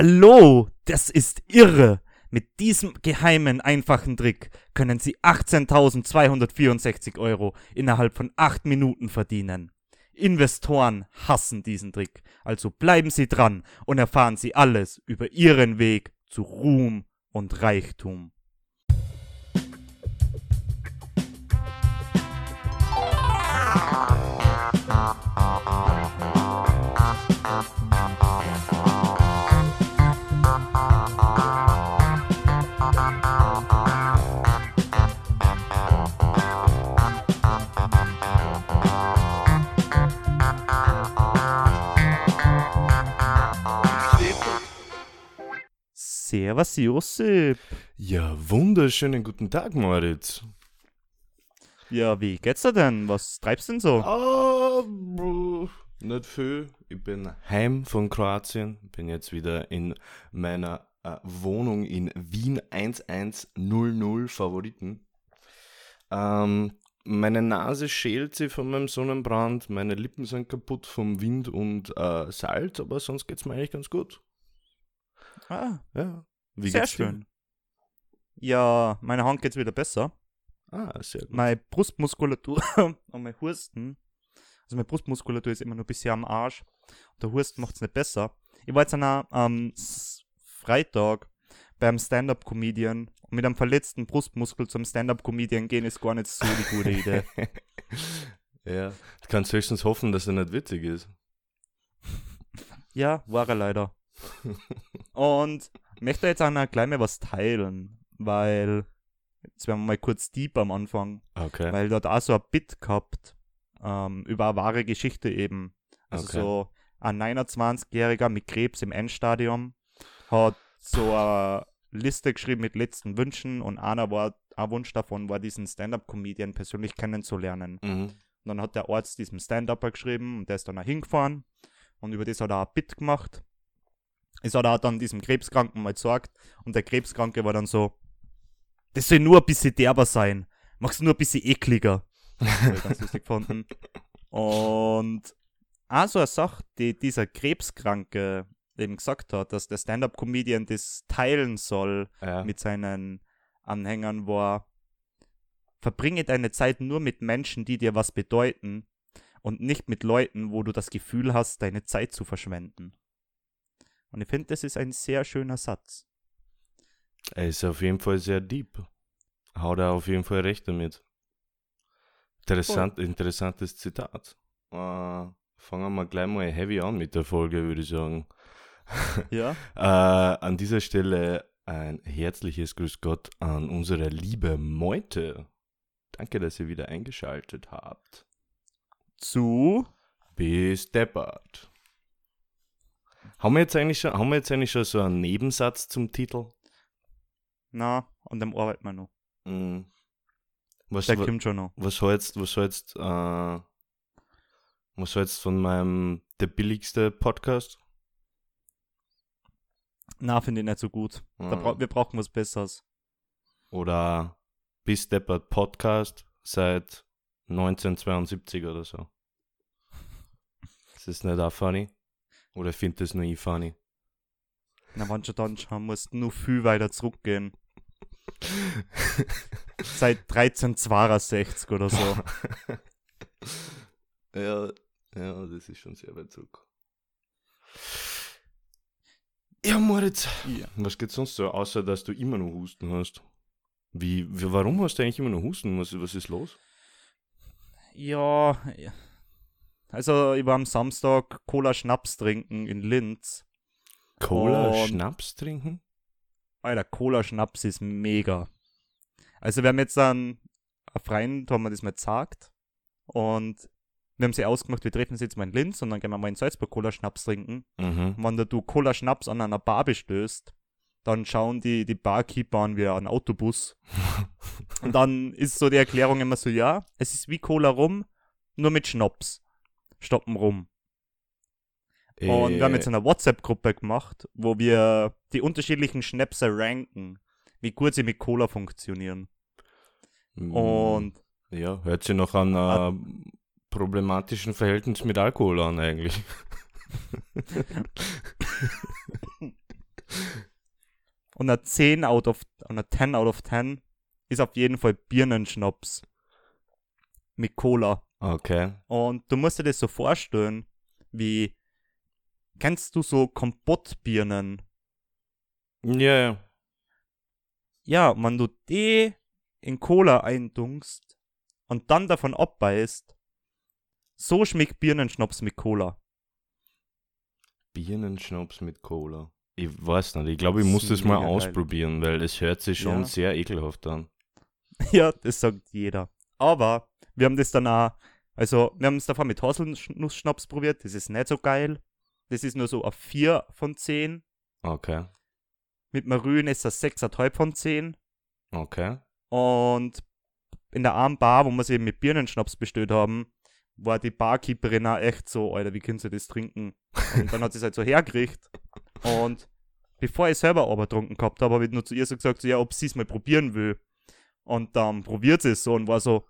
Hallo, das ist irre. Mit diesem geheimen, einfachen Trick können Sie 18.264 Euro innerhalb von 8 Minuten verdienen. Investoren hassen diesen Trick, also bleiben Sie dran und erfahren Sie alles über Ihren Weg zu Ruhm und Reichtum. Servus Josip. Ja, wunderschönen guten Tag, Moritz. Ja, wie geht's dir denn? Was treibst du denn so? Ah, nicht viel. Ich bin heim von Kroatien. Bin jetzt wieder in meiner äh, Wohnung in Wien 1100 Favoriten. Ähm, meine Nase schält sich von meinem Sonnenbrand, meine Lippen sind kaputt vom Wind und äh, Salz, aber sonst geht's mir eigentlich ganz gut. Ah, Ja. Wie sehr geht's dir? schön. Ja, meine Hand geht's wieder besser. Ah, sehr gut. Meine Brustmuskulatur und mein Husten. Also meine Brustmuskulatur ist immer nur ein bisschen am Arsch. Und der Husten macht's nicht besser. Ich war jetzt an am S- Freitag beim Stand-Up-Comedian und mit einem verletzten Brustmuskel zum Stand-Up-Comedian gehen ist gar nicht so die gute Idee. ja, du kannst höchstens hoffen, dass er nicht witzig ist. Ja, war er leider. Und möchte jetzt auch noch gleich mal was teilen, weil jetzt werden wir mal kurz deep am Anfang, Okay. weil dort auch so ein Bit gehabt ähm, über eine wahre Geschichte eben. Also Okay. so ein 29-Jähriger mit Krebs im Endstadium hat so eine Liste geschrieben mit letzten Wünschen und einer war, ein Wunsch davon war, diesen Stand-Up-Comedian persönlich kennenzulernen. Mhm. Und dann hat der Arzt diesem Stand-Upper geschrieben und der ist dann auch hingefahren und über das hat er ein Bit gemacht. Es hat er dann diesem Krebskranken mal gesagt und der Krebskranke war dann so, das soll nur ein bisschen derber sein, mach's nur ein bisschen ekliger. Das ich ganz lustig gefunden. Und auch so eine Sache, die dieser Krebskranke eben gesagt hat, dass der Stand-Up-Comedian das teilen soll Ja. mit seinen Anhängern war, verbringe deine Zeit nur mit Menschen, die dir was bedeuten und nicht mit Leuten, wo du das Gefühl hast, deine Zeit zu verschwenden. Und ich finde, das ist ein sehr schöner Satz. Er ist auf jeden Fall sehr deep. Haut er auf jeden Fall recht damit. Interessant, interessantes Zitat. Äh, fangen wir gleich mal heavy an mit der Folge, würde ich sagen. Ja? Äh, an dieser Stelle ein herzliches Grüß Gott an unsere liebe Meute. Danke, dass ihr wieder eingeschaltet habt. Zu. Bis deppert. Haben wir jetzt eigentlich schon, haben wir jetzt eigentlich schon so einen Nebensatz zum Titel? Na, und dann arbeiten wir noch. Mm. Was, Der wa- kommt schon noch. was hältst, was hältst, äh, was von meinem der billigste Podcast? Na, finde ich nicht so gut. Da Mhm. bra wir brauchen was Besseres. Oder Bis Deppert Podcast seit 1972 oder so. Ist das nicht auch funny? Oder findet das nur ich funny? Na, wenn schon dann schon, musst du nur viel weiter zurückgehen. Seit 1362 oder so. ja, ja, das ist schon sehr weit zurück. Ja, Moritz, Ja. was geht sonst so, außer dass du immer noch Husten hast? Wie, wie warum hast du eigentlich immer noch Husten? Was, was ist los? Ja, ja. Also ich war am Samstag Cola Schnaps trinken in Linz. Cola, Und- Schnaps trinken? Alter, Cola Schnaps ist mega. Also wir haben jetzt dann, ein Freund haben wir das mal gesagt und wir haben sie ausgemacht, wir treffen uns jetzt mal in Linz und dann gehen wir mal in Salzburg Cola Schnaps trinken. Mhm. Und wenn da du Cola Schnaps an einer Bar bestößt, dann schauen die, die Barkeeper an wie ein Autobus. und dann ist so die Erklärung immer so, ja, es ist wie Cola rum, nur mit Schnaps. Stoppen rum. Und wir haben jetzt eine WhatsApp-Gruppe gemacht, wo wir die unterschiedlichen Schnäpse ranken, wie gut sie mit Cola funktionieren. Mm, Und Ja, hört sich noch an äh, problematischen Verhältnis mit Alkohol an eigentlich. Und eine 10 out of, eine 10 out of 10 ist auf jeden Fall Birnenschnaps. Mit Cola. Okay. Und du musst dir das so vorstellen, wie, kennst du so Kompottbirnen? Ja, ja. Ja, wenn du die in Cola eindunkst und dann davon abbeißt, so schmeckt Birnenschnaps mit Cola. Birnenschnaps mit Cola. Ich weiß nicht, ich glaube, ich muss das mal geil. ausprobieren, weil es hört sich schon Ja. sehr ekelhaft an. Ja, das sagt jeder. Aber wir haben das dann auch, also wir haben es davor mit Haselnussschnaps probiert, das ist nicht so geil. Das ist nur so auf 4 von 10. Okay. Mit Marün ist das 6,5 von 10. Okay. Und in der armen Bar, wo wir sie eben mit Birnenschnaps bestellt haben, war die Barkeeperin auch echt so, Alter, wie können sie das trinken? Und dann hat sie es halt so hergerichtet. Und bevor ich selber aber getrunken gehabt habe, habe ich nur zu ihr so gesagt, so, ja, ob sie es mal probieren will. Und dann probiert sie es so und war so,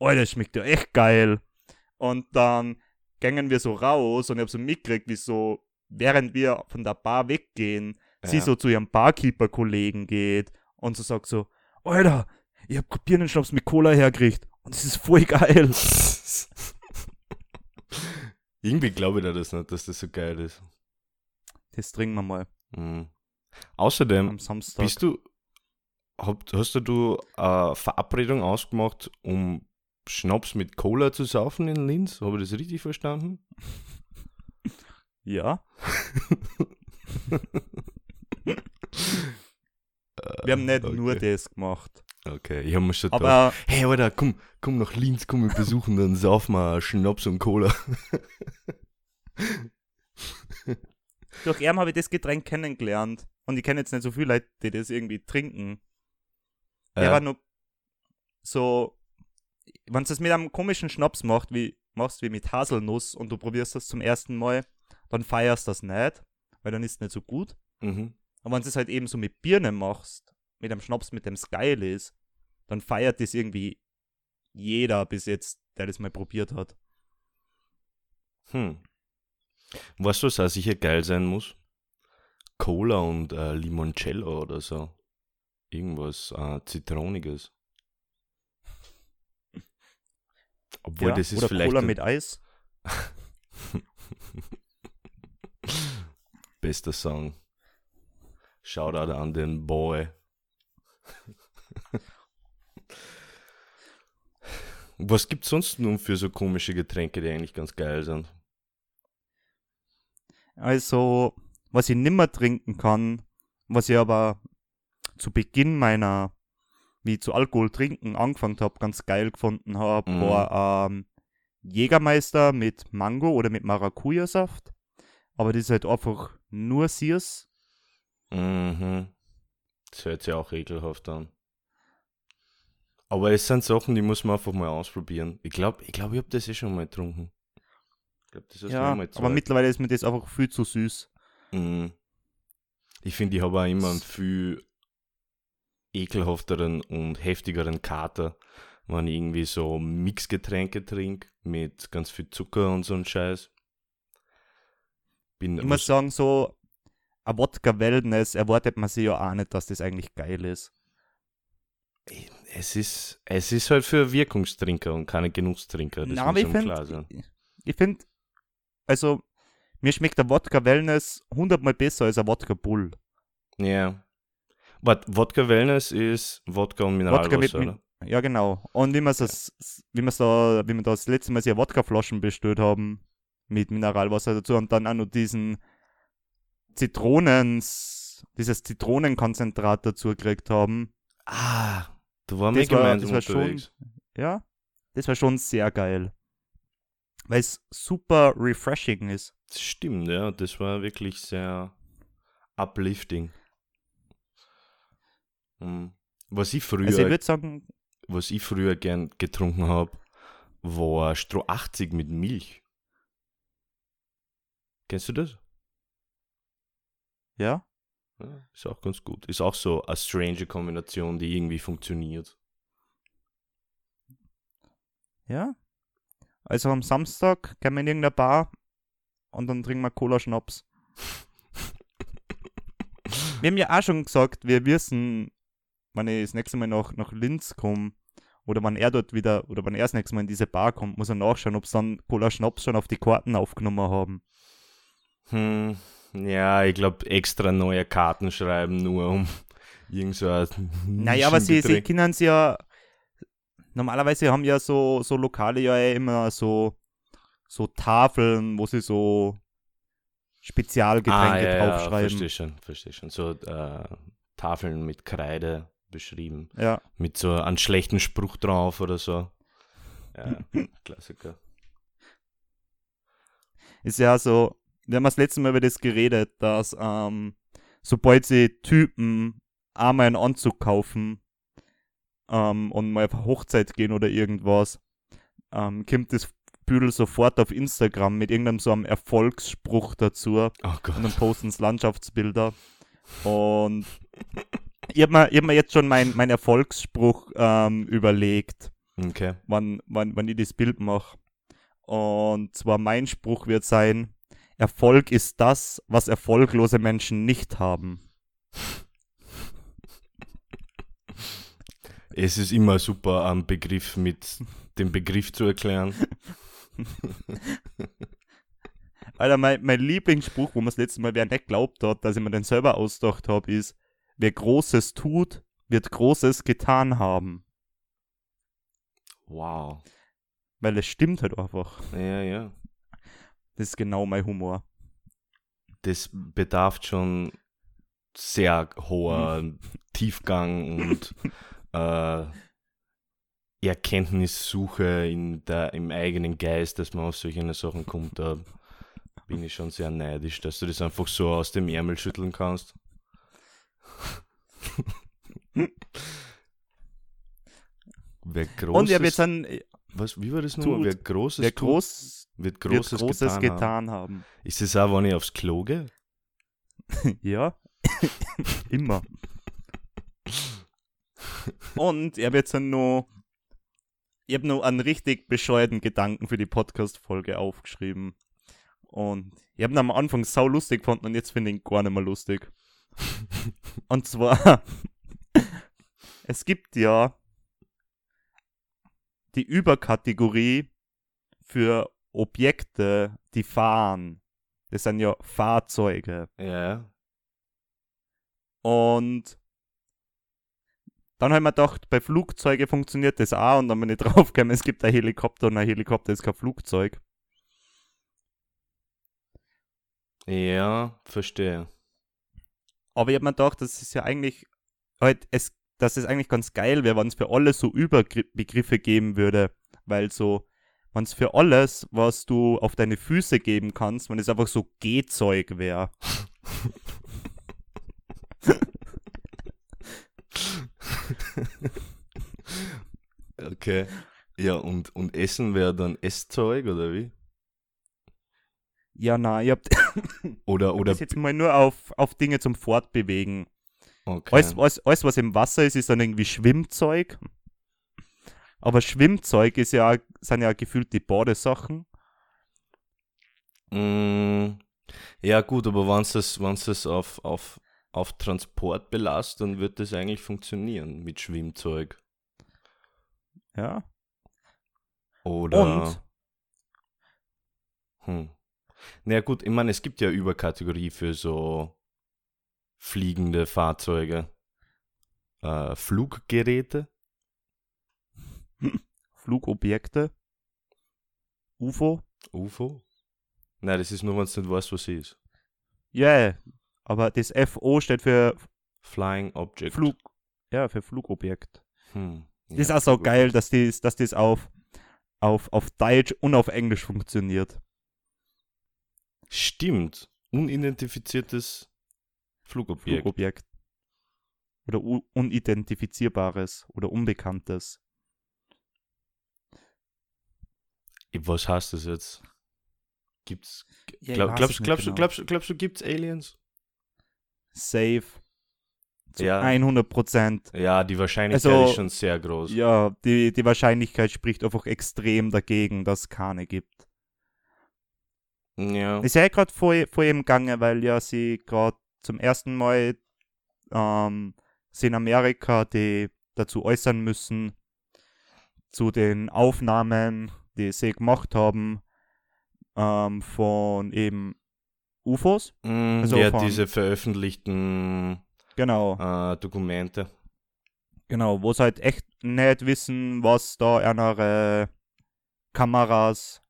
Alter, das schmeckt ja echt geil. Und dann gingen wir so raus und ich habe so mitgekriegt, wie so, während wir von der Bar weggehen, sie Ja. so zu ihrem Barkeeper-Kollegen geht und so sagt so, Alter, ich hab Birnenschnaps mit Cola hergekriegt und das ist voll geil. Irgendwie glaube ich da das nicht, dass das so geil ist. Das trinken wir mal Mhm. Außerdem, am Samstag. bist du, hab, hast du eine Verabredung ausgemacht, um Schnaps mit Cola zu saufen in Linz? Habe ich das richtig verstanden? Ja. Wir haben nicht nur okay. das gemacht. Okay, ich habe mir schon gedacht, Aber hey Alter, komm, komm nach Linz, komm wir besuchen, dann saufen wir Schnaps und Cola. durch ihn habe ich das Getränk kennengelernt. Und ich kenne jetzt nicht so viele Leute, die das irgendwie trinken. Der Ja. war nur so, wenn du es mit einem komischen Schnaps macht, wie, machst wie mit Haselnuss und du probierst das zum ersten Mal, dann feierst du das nicht, weil dann ist es nicht so gut. Mhm. Aber wenn du es halt eben so mit Birne machst, mit einem Schnaps, mit dem geil ist, dann feiert das irgendwie jeder bis jetzt, der das mal probiert hat. Hm. Weißt du, was auch sicher geil sein muss? Cola und äh, Limoncello oder so. Irgendwas äh, Zitroniges. Obwohl ja? das ist Oder vielleicht Cola mit Eis. bester Song. Shoutout an den Boy. Was gibt's sonst nun für so komische Getränke, die eigentlich ganz geil sind? Also, was ich nimmer trinken kann, was ich aber zu Beginn meiner, wie ich zu Alkohol trinken angefangen habe, ganz geil gefunden habe, Mhm. war ähm, Jägermeister mit Mango oder mit Maracuja-Saft. Aber das ist halt einfach nur Sears. Mhm. Das hört sich auch ekelhaft an. Aber es sind Sachen, die muss man einfach mal ausprobieren. Ich glaube, ich, glaub, ich habe das eh schon mal getrunken. Ich glaube, das ist Ja, nur mal aber mittlerweile ist mir das einfach viel zu süß. Mhm. Ich finde, ich habe auch immer einen viel ekelhafteren und heftigeren Kater, wenn ich irgendwie so Mixgetränke trinke mit ganz viel Zucker und so ein Scheiß. Bin Ich muss sagen, so ein Wodka Wellness erwartet man sich ja auch nicht, dass das eigentlich geil ist. es ist, es ist halt für Wirkungstrinker und keine Genusstrinker. Das Na, muss find- klar sein. Ich finde, also, mir schmeckt der Wodka Wellness hundertmal besser als ein Wodka Bull. Ja. Warte, Wodka Wellness ist Wodka und Wodka mit, Mineralwasser, oder? ja, genau. Und wie wir das, wie wir da, wie wir das letzte Mal sehr Wodkaflaschen bestellt haben, mit Mineralwasser dazu und dann auch noch diesen Zitronens, dieses Zitronenkonzentrat dazu gekriegt haben. Ah, da waren wir Das war- gemeinsam das war schon-. Ja, das war schon sehr geil. Weil es super refreshing ist. Das stimmt, ja. Das war wirklich sehr uplifting. Mhm. Was ich früher, Also ich würde sagen, was ich früher gern getrunken habe, war Stroh 80 mit Milch. Kennst du das? ja, Ja, ist auch ganz gut. Ist auch so eine strange Kombination, die irgendwie funktioniert. ja. Also am Samstag gehen wir in irgendeine Bar und dann trinken wir Cola-Schnaps. wir haben ja auch schon gesagt, wir wissen, wenn ich das nächste Mal nach, nach Linz komme, oder wenn er dort wieder, oder wenn er das nächste Mal in diese Bar kommt, muss er nachschauen, ob sie dann Cola Schnaps schon auf die Karten aufgenommen haben. Hm, ja, ich glaube, extra neue Karten schreiben, nur um irgend so Naja, aber sie, sie können es ja. Normalerweise haben ja so, so Lokale ja immer so, so Tafeln, wo sie so Spezialgetränke ah, ja, ja, draufschreiben. verstehe schon, verstehe schon. So äh, Tafeln mit Kreide beschrieben. Ja, Mit so einem schlechten Spruch drauf oder so. Ja, Klassiker. ist ja so. Wir haben das letzte Mal über das geredet, dass ähm, sobald sie Typen einmal einen Anzug kaufen ähm, und mal auf Hochzeit gehen oder irgendwas, ähm, kommt das Büdel sofort auf Instagram mit irgendeinem so einem Erfolgsspruch dazu. Oh Gott. und dann posten sie Landschaftsbilder. Und ich habe mir, ich hab mir jetzt schon mein, mein Erfolgsspruch ähm, überlegt, Okay. wann, wann, wann ich das Bild mache. Und zwar mein Spruch wird sein, Erfolg ist das, was erfolglose Menschen nicht haben. Es ist immer super, einen Begriff mit dem Begriff zu erklären. Alter, mein, mein Lieblingsspruch, wo man das letzte Mal wer nicht glaubt hat, dass ich mir den selber ausgedacht habe, ist, wer Großes tut, wird Großes getan haben. Wow. Weil es stimmt halt einfach. Ja, ja. Das ist genau mein Humor. Das bedarf schon sehr hoher Tiefgang und äh, Erkenntnissuche in der, im eigenen Geist, dass man auf solche Sachen kommt. Da bin ich schon sehr neidisch, dass du das einfach so aus dem Ärmel schütteln kannst. Wer großes, Und ja, wir sind, was, wie war das tut. nur? Wer großes wer tut, groß wird wird großes, Großes getan, haben. getan haben. Ist das auch, wenn ich aufs Klo gehe? Ja, immer. Und ich habe jetzt noch, ich habe noch einen richtig bescheuerten Gedanken für die Podcast-Folge aufgeschrieben. Und ich habe ihn am Anfang sau lustig gefunden und jetzt finde ich ihn gar nicht mehr lustig. Und zwar, es gibt ja die Überkategorie für Objekte, die fahren. Das sind ja Fahrzeuge. Ja. Und dann habe ich mir gedacht, bei Flugzeugen funktioniert das auch und dann bin ich draufgekommen, es gibt ein Helikopter und ein Helikopter ist kein Flugzeug. Ja, verstehe. Aber ich habe mir gedacht, das ist ja eigentlich halt, es, dass es eigentlich ganz geil wäre, wenn es für alle so Überbegriffe geben würde. Weil so, wenn es für alles, was du auf deine Füße geben kannst, wenn es einfach so Gehzeug wäre. Okay. Ja, und, und Essen wäre dann Esszeug oder wie? Ja, na, ich hab Oder, oder das jetzt mal nur auf, auf Dinge zum Fortbewegen. okay. Alles, alles, alles, was im Wasser ist, ist dann irgendwie Schwimmzeug. Aber Schwimmzeug ist ja, sind ja gefühlt die Badesachen. Mm, ja, gut, aber wenn es wenn's das auf, auf, auf Transport belastet, dann wird das eigentlich funktionieren mit Schwimmzeug. Ja. Oder. Und Hm. Na ja, gut, ich meine, es gibt ja Überkategorie für so fliegende Fahrzeuge. Äh, Fluggeräte. Flugobjekte. UFO. UFO? Nein, das ist nur, wenn du nicht weißt, was es ist. Ja, yeah. aber das FO steht für Flying Object. Flug. Ja, für Flugobjekt. Hm. Das ist ja, auch so geil, dass das, dass das auf, auf, auf Deutsch und auf Englisch funktioniert. Stimmt. Unidentifiziertes Flugobjekt. Flugobjekt. Oder unidentifizierbares oder unbekanntes. Was heißt das jetzt? Gibt's. Ja, ich Glaub, glaubst, glaubst, genau. glaubst, glaubst du, gibt's Aliens? Safe. Zu Ja. 100 Prozent. Ja, die Wahrscheinlichkeit Also, ist schon sehr groß. Ja, die, die Wahrscheinlichkeit spricht einfach extrem dagegen, dass es keine gibt. Ja. Ist ja gerade vor, vor im Gange, weil ja sie gerade zum ersten Mal ähm, sie in Amerika, die dazu äußern müssen, zu den Aufnahmen, die sie gemacht haben, ähm, von eben UFOs. Mm, Also ja, diese veröffentlichten Genau, äh, Dokumente. genau, wo sie halt echt nicht wissen, was da ihre Kameras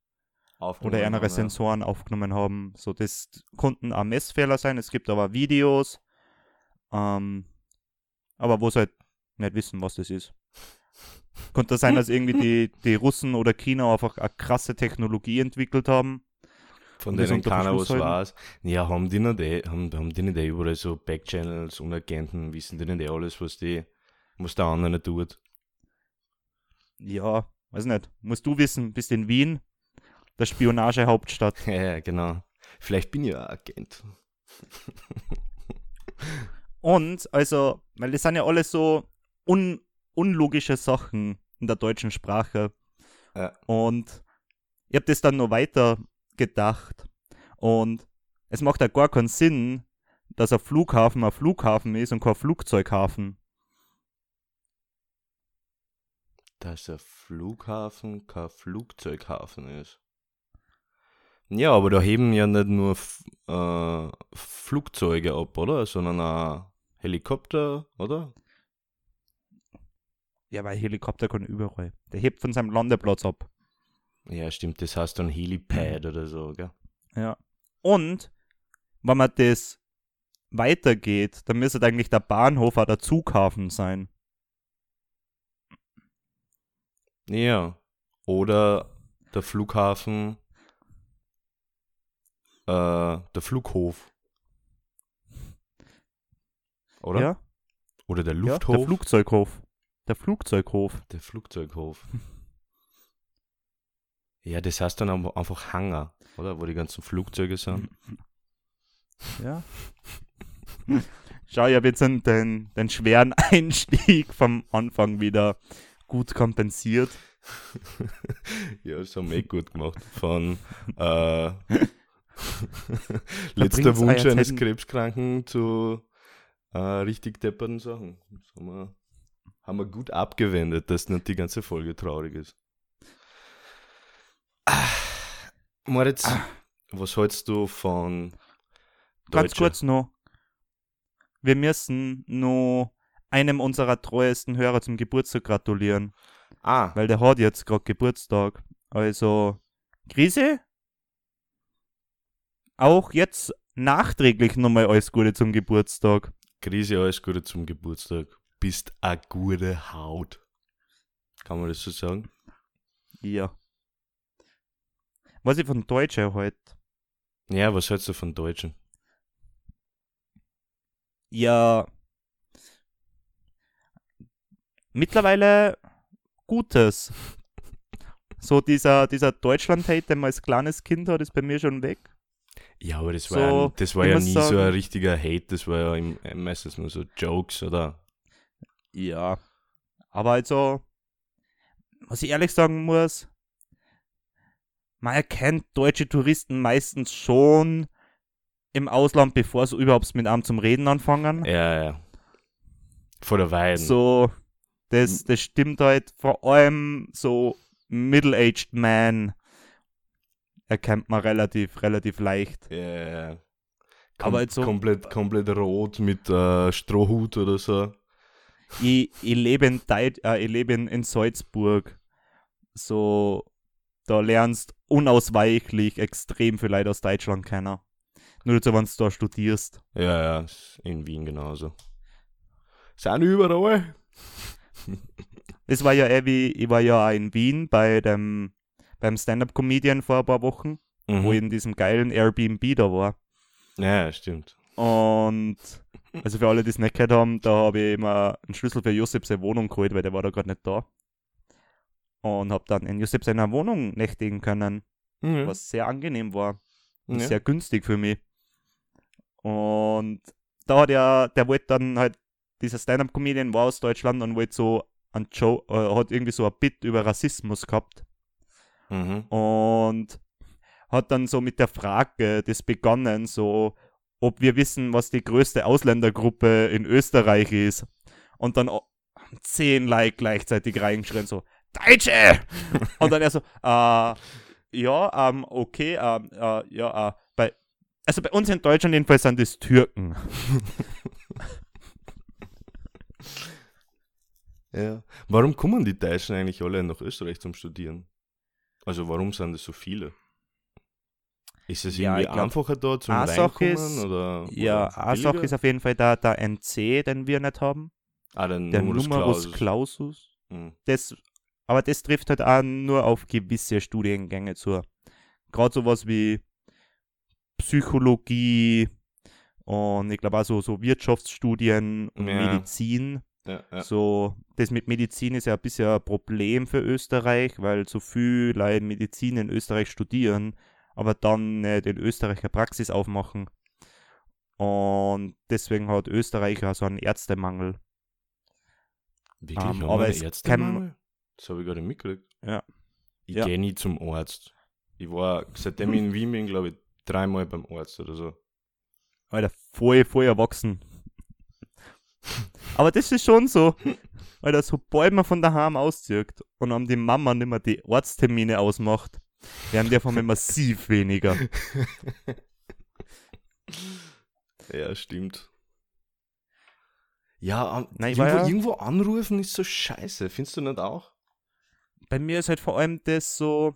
oder haben, ja. Sensoren aufgenommen haben. So, das konnten auch Messfehler sein. Es gibt aber Videos, ähm, aber wo sie halt nicht wissen, was das ist. Könnte sein, dass irgendwie die, die Russen oder China einfach eine krasse Technologie entwickelt haben. Von denen keiner was weiß. Ja, haben die nicht eh, haben, haben die nicht eh überall so Backchannels und Agenten, wissen die nicht eh alles, was die, was der andere nicht tut. Ja, weiß nicht. Musst du wissen, bist in Wien, der Spionagehauptstadt. Ja, ja, genau. Vielleicht bin ich ein Agent. Und, also, weil das sind ja alles so un unlogische Sachen in der deutschen Sprache. Ja. Und ich habe das dann noch weiter gedacht. Und es macht ja gar keinen Sinn, dass ein Flughafen ein Flughafen ist und kein Flugzeughafen. Dass ein Flughafen kein Flugzeughafen ist. Ja, aber da heben ja nicht nur äh, Flugzeuge ab, oder? Sondern auch Helikopter, oder? Ja, weil Helikopter kann überall. Der hebt von seinem Landeplatz ab. Ja, stimmt, das heißt dann Helipad oder so, gell? Ja. Und wenn man das weitergeht, dann müsste eigentlich der Bahnhof auch der Zughafen sein. Ja. Oder der Flughafen, äh, der Flughof. Oder? Ja? Oder der ja? Lufthof. Der Flugzeughof. Der Flugzeughof. Der Flugzeughof. ja, das heißt dann einfach Hangar, oder? Wo die ganzen Flugzeuge sind. Ja. Schau, ich habe jetzt den, den, den schweren Einstieg vom Anfang wieder gut kompensiert. ja, das haben wir eh gut gemacht. Von äh, letzter Wunsch eines Krebskranken zu äh, richtig depperten Sachen. Das haben wir, haben wir gut abgewendet, dass nicht die ganze Folge traurig ist. Ah, Moritz, was hältst du von Ganz kurz noch. Wir müssen nur einem unserer treuesten Hörer zum Geburtstag gratulieren, Ah, weil der hat jetzt gerade Geburtstag. Also, Krise? Auch jetzt nachträglich nochmal alles Gute zum Geburtstag. Krise, alles Gute zum Geburtstag. Bist a gute Haut. Kann man das so sagen? Ja. Was ich von Deutsche halt. Ja, was hältst du von Deutschen? Ja. Mittlerweile Gutes. So dieser, dieser Deutschland-Hate, den man als kleines Kind hat, ist bei mir schon weg. Ja, aber das war, So, ja, das war ja nie so sagen- ein richtiger Hate, das war ja im, äh, meistens nur so Jokes, oder? Ja. Aber also, was ich ehrlich sagen muss, man erkennt deutsche Touristen meistens schon im Ausland, bevor sie überhaupt mit einem zum Reden anfangen. Ja, ja. Vor der Weiden. So, das, das stimmt halt vor allem so middle-aged man erkennt man relativ, relativ leicht. Ja, ja, ja. Aber jetzt so- komplett, komplett rot mit äh, Strohhut oder so. Ich, ich lebe in, Deit, äh, ich lebe in, in Salzburg. So, da lernst unausweichlich extrem viel Leute aus Deutschland kennen. Nur dazu, wenn du da studierst. Ja, ja, in Wien genauso. Sind überall. Das war ja eh wie, ich war ja auch in Wien bei dem, beim Stand-Up-Comedian vor ein paar Wochen, wo ich Mhm. in diesem geilen Airbnb da war. Ja, stimmt. Und also für alle, die es nicht gehört haben, da habe ich immer einen Schlüssel für Josep seine Wohnung geholt, weil der war da gerade nicht da. Und habe dann in Josep seiner Wohnung nächtigen können, Mhm. was sehr angenehm war und ja. sehr günstig für mich. Und da hat er, der wollte dann halt, dieser Stand-Up-Comedian war aus Deutschland und wollte so ein Joe, äh, hat irgendwie so ein Bit über Rassismus gehabt. Mhm. Und hat dann so mit der Frage das begonnen, so, ob wir wissen, was die größte Ausländergruppe in Österreich ist. Und dann zehn Like gleichzeitig reingeschrien, so, Deutsche! Und dann er so, äh, ja, ähm, okay, ähm, äh, ja, äh, bei, also bei uns in Deutschland jedenfalls sind das Türken. Ja. Warum kommen die Deutschen eigentlich alle nach Österreich zum Studieren? Also warum sind es so viele? Ist es Ja, irgendwie ich glaub, einfacher da zum Reinkommen? ist- oder, Ja, eine Sache ist auf jeden Fall der, der NC, den wir nicht haben. ah, der, Der Numerus Numerus Clausus. Clausus. Hm. Das, aber das trifft halt auch nur auf gewisse Studiengänge zu. Gerade sowas wie Psychologie und ich glaube auch so, so Wirtschaftsstudien und Ja. Medizin. Ja, ja. So, das mit Medizin ist ja ein bisschen ein Problem für Österreich, weil so viel Leute Medizin in Österreich studieren, aber dann nicht in Österreich eine Praxis aufmachen. Und deswegen hat Österreich ja so einen Ärztemangel. Wirklich, Ähm, haben wir aber es Ärztemangel? Das habe ich gerade mitgekriegt. Ja. Ich Ja. gehe nie zum Arzt. Ich war, seitdem ich in Wien bin, glaube ich, dreimal beim Arzt oder so. Alter, voll, voll erwachsen. Aber das ist schon so. Alter, sobald man von daheim auszieht und an die Mama nicht mehr die Arzttermine ausmacht, werden die von mir massiv weniger. Ja, stimmt. Ja, Nein, ich irgendwo, ja- irgendwo anrufen ist so scheiße. Findest du nicht auch? Bei mir ist halt vor allem das so,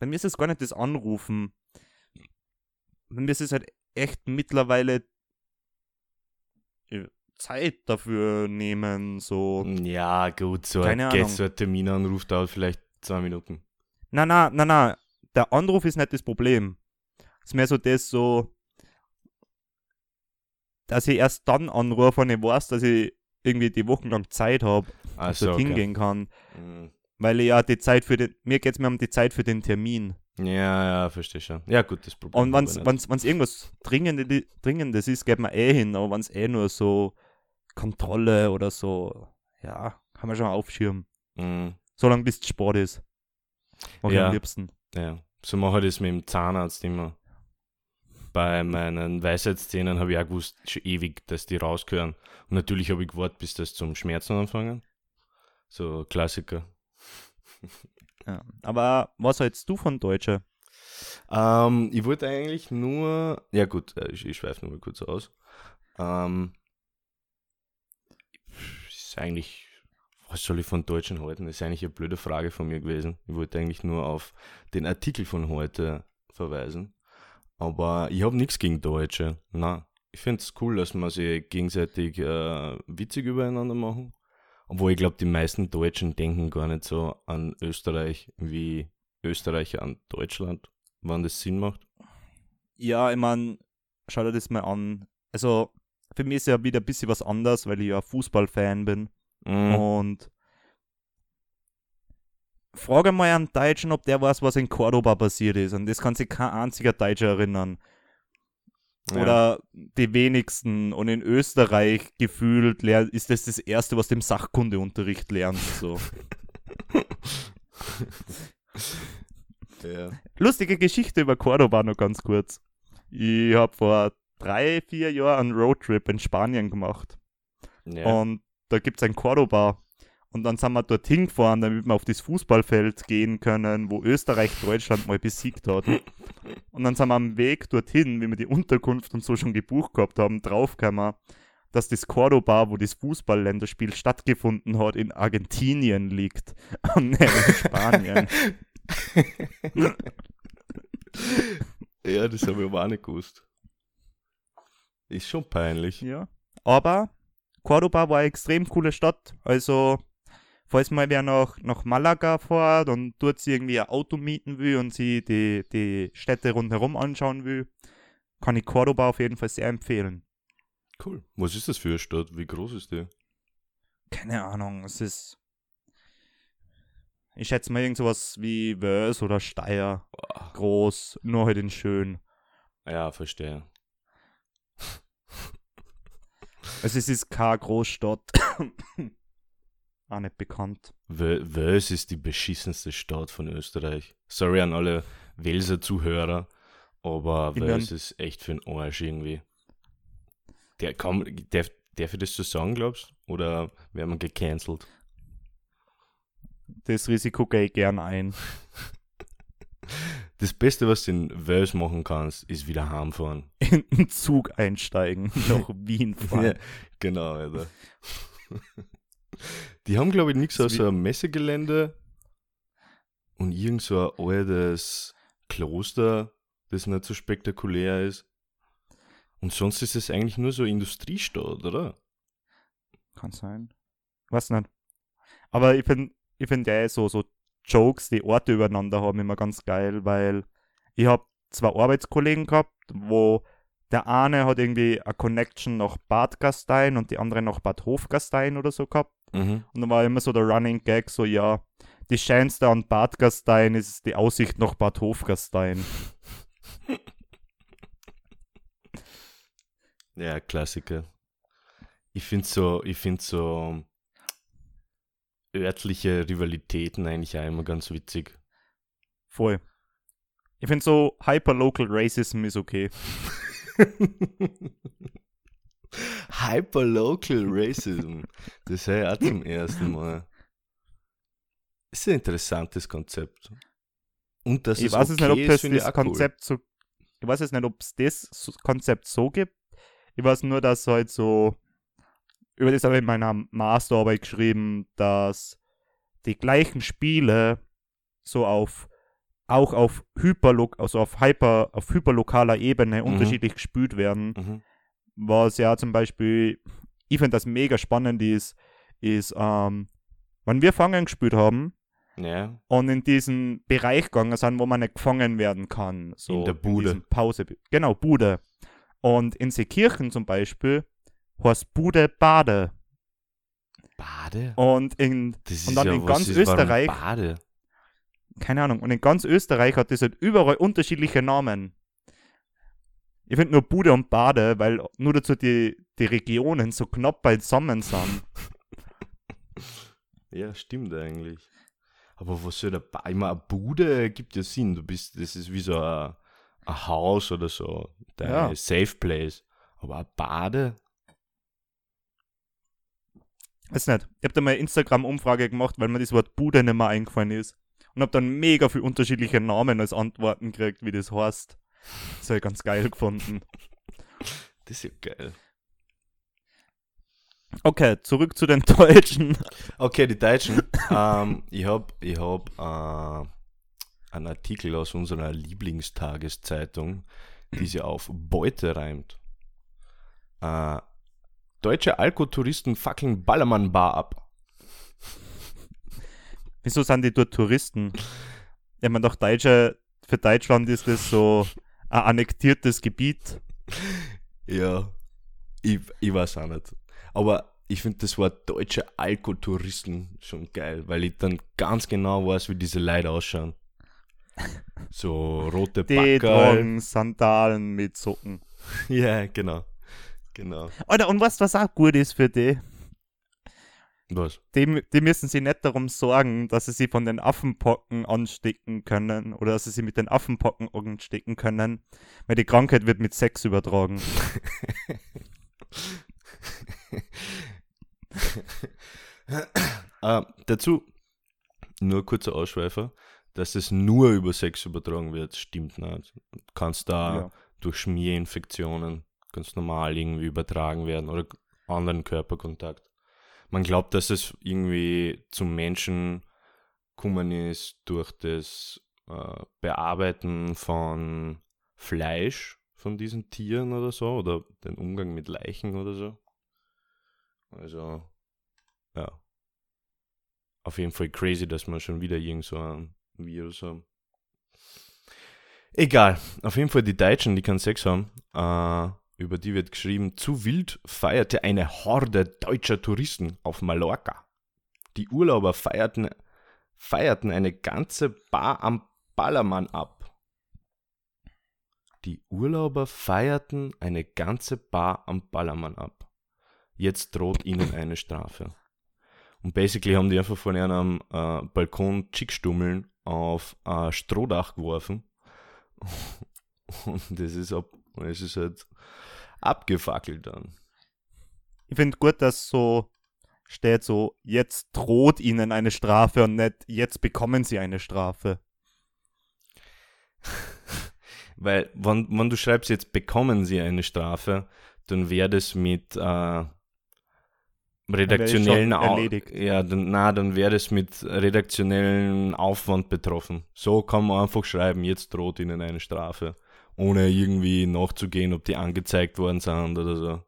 bei mir ist es gar nicht das Anrufen. Bei mir ist es halt echt mittlerweile Zeit dafür nehmen, so. Ja, gut, so Keine ein, so ein Terminanruf dauert vielleicht zwei Minuten. Na, na, na, na, der Anruf ist nicht das Problem. Es ist mehr so das so, dass ich erst dann anrufe, wenn ich weiß, dass ich irgendwie die Wochen lang Zeit habe, dass Also, ich hingehen kann. Mhm. Weil ich ja die Zeit für den, mir geht es mir um die Zeit für den Termin. Ja, ja, verstehe schon. Ja, gut, das Problem. Und wenn's, wenn's irgendwas Dringende, Dringendes ist, geht man eh hin, aber wenn es eh nur so Kontrolle oder so, ja, kann man schon aufschirmen. nicht. Mhm. Solange bis Sport ist. Mach ich Ja. am liebsten. Ja, so mache ich das mit dem Zahnarzt immer. Bei meinen Weisheitszähnen habe ich auch gewusst, schon ewig, dass die rausgehören. Und natürlich habe ich gewartet, bis das zum Schmerzen anfangen. So Klassiker. Ja. Aber was hältst du von Deutsche? Ähm, ich wollte eigentlich nur, ja gut, äh, ich, ich schweife nur mal kurz aus. Ähm, eigentlich, was soll ich von Deutschen halten? Das ist eigentlich eine blöde Frage von mir gewesen. Ich wollte eigentlich nur auf den Artikel von heute verweisen. Aber ich habe nichts gegen Deutsche. Na, ich finde es cool, dass man sich gegenseitig äh, witzig übereinander machen. Obwohl ich glaube, die meisten Deutschen denken gar nicht so an Österreich wie Österreicher an Deutschland, wann das Sinn macht. Ja, ich mein, schau dir das mal an. Also, für mich ist ja wieder ein bisschen was anderes, weil ich ja Fußballfan bin. Mhm. Und frage mal einen Deutschen, ob der weiß, was in Cordoba passiert ist. Und das kann sich kein einziger Deutscher erinnern. Ja. Oder die wenigsten. Und in Österreich gefühlt ist das das Erste, was du im Sachkundeunterricht lernst. So. Ja. Lustige Geschichte über Cordoba noch ganz kurz. Ich habe vor drei, vier Jahren einen Roadtrip in Spanien gemacht. Ja. Und da gibt es ein Cordoba. Und dann sind wir dorthin gefahren, damit wir auf das Fußballfeld gehen können, wo Österreich Deutschland mal besiegt hat. Und dann sind wir am Weg dorthin, wie wir die Unterkunft und so schon gebucht gehabt haben, draufgekommen, dass das Cordoba, wo das Fußballländerspiel stattgefunden hat, in Argentinien liegt. Und nicht in Spanien. ja, das habe ich aber auch nicht gewusst. Ist schon peinlich. Ja. Aber Cordoba war eine extrem coole Stadt. Also, falls mal wer nach, nach Malaga fährt und dort sich irgendwie ein Auto mieten will und sie die, die Städte rundherum anschauen will, kann ich Cordoba auf jeden Fall sehr empfehlen. Cool. Was ist das für eine Stadt? Wie groß ist die? Keine Ahnung, es ist. Ich schätze mal irgend sowas wie Wels oder Steyr. Boah. Groß, nur halt in schön. Ja, verstehe. Also es ist keine Großstadt. Auch nicht bekannt. Wels ist die beschissenste Stadt von Österreich. Sorry an alle Welser Zuhörer, aber Wels ist echt für den Arsch irgendwie. Der kann, darf, darf ich das so sagen, glaubst du? Oder werden wir gecancelt? Das Risiko gehe ich gern ein. Das Beste, was du in Wales machen kannst, ist wieder heimfahren. In den Zug einsteigen, nach Wien fahren. Ja, genau, Alter. Die haben, glaube ich, nichts außer ein Messegelände und irgend so ein altes Kloster, das nicht so spektakulär ist. Und sonst ist es eigentlich nur so Industriestadt, oder? Kann sein. Was nicht. Aber ich finde ich find ja so, so Jokes, die Orte übereinander haben, immer ganz geil, weil ich habe zwei Arbeitskollegen gehabt, wo der eine hat irgendwie eine Connection nach Bad Gastein und die andere nach Bad Hofgastein oder so gehabt. Mhm. Und dann war immer so der Running Gag, so ja, die Schönste an Bad Gastein ist die Aussicht nach Bad Hofgastein. Ja, Klassiker. Ich finde so, ich finde so örtliche Rivalitäten eigentlich auch immer ganz witzig. Voll. Ich finde so Hyperlocal Racism ist okay. Hyperlocal Racism. Das höre ich auch zum ersten Mal. Ist ein interessantes Konzept. Und das ich ist weiß okay nicht, ob ist, das, das auch cool. Konzept so. Ich weiß es nicht, ob es das Konzept so gibt. Ich weiß nur, dass halt so. Über das habe ich in meiner Masterarbeit geschrieben, dass die gleichen Spiele so auf auch auf Hyperlok, also auf Hyper, auf hyperlokaler Ebene Mhm. unterschiedlich gespielt werden. Mhm. was ja zum Beispiel, ich finde das mega spannend ist, ist, ähm, wenn wir Fangen gespielt haben Ja, und in diesen Bereich gegangen sind, wo man nicht gefangen werden kann. So In der Bude. diesem Pause. Genau, Bude. Und in Seekirchen zum Beispiel heißt Bude Bade. Bade? Und in, und dann in was ganz ist, Österreich- Bade. keine Ahnung, und in ganz Österreich hat das halt überall unterschiedliche Namen. Ich finde nur Bude und Bade, weil nur dazu die, die Regionen so knapp beisammen sind. Ja, stimmt eigentlich. Aber was soll der ba Ich meine, eine Bude gibt ja Sinn. Du bist, das ist wie so ein, ein Haus oder so. Dein Ja. Safe Place. Aber eine Bade? Weiß nicht. Ich habe da mal eine Instagram-Umfrage gemacht, weil mir das Wort Bude nicht mehr eingefallen ist. Und habe dann mega viele unterschiedliche Namen als Antworten gekriegt, wie das heißt. Das habe ich ganz geil gefunden. Das ist ja geil. Okay, zurück zu den Deutschen. Okay, die Deutschen. ähm, ich habe ich hab, äh, einen Artikel aus unserer Lieblingstageszeitung, die sich auf Beute reimt. Äh, deutsche Alkotouristen fackeln Ballermann-Bar ab. Wieso sind die dort Touristen? Ich meine, doch Deutsche, für Deutschland ist das so ein annektiertes Gebiet. Ja, ich, ich weiß auch nicht. Aber ich finde das Wort deutsche Alkotouristen schon geil, weil ich dann ganz genau weiß, wie diese Leute ausschauen. So rote Backerl. Sandalen mit Socken. Ja, genau. Genau. Alter, und du, was auch gut ist für die? Was? die? Die müssen sich nicht darum sorgen, dass sie sich von den Affenpocken anstecken können oder dass sie sich mit den Affenpocken anstecken können, weil die Krankheit wird mit Sex übertragen. äh, dazu nur kurzer Ausschweifer, dass es nur über Sex übertragen wird, stimmt nicht. Du kannst da Ja. durch Schmierinfektionen ganz normal irgendwie übertragen werden oder anderen Körperkontakt. Man glaubt, dass es irgendwie zum Menschen gekommen ist durch das äh, Bearbeiten von Fleisch von diesen Tieren oder so oder den Umgang mit Leichen oder so. Also, ja. Auf jeden Fall crazy, dass wir schon wieder irgend so ein Virus haben. Egal, auf jeden Fall die Deutschen, die keinen Sex haben, äh, über die wird geschrieben, zu wild feierte eine Horde deutscher Touristen auf Mallorca. Die Urlauber feierten, feierten eine ganze Bar am Ballermann ab. Die Urlauber feierten eine ganze Bar am Ballermann ab. Jetzt droht ihnen eine Strafe. Und basically haben die einfach von einem äh, Balkon Chickstummeln auf ein Strohdach geworfen. Und das ist, ab, das ist halt abgefackelt dann. ich finde gut, dass so steht so, jetzt droht ihnen eine Strafe und nicht, jetzt bekommen sie eine Strafe. Weil, wenn, wenn du schreibst, jetzt bekommen sie eine Strafe, dann wäre das mit äh, redaktionellen schon Au- erledigt. Ja, dann, na, dann wäre das mit redaktionellen Aufwand betroffen. So kann man einfach schreiben, jetzt droht ihnen eine Strafe. Ohne irgendwie nachzugehen, ob die angezeigt worden sind oder so.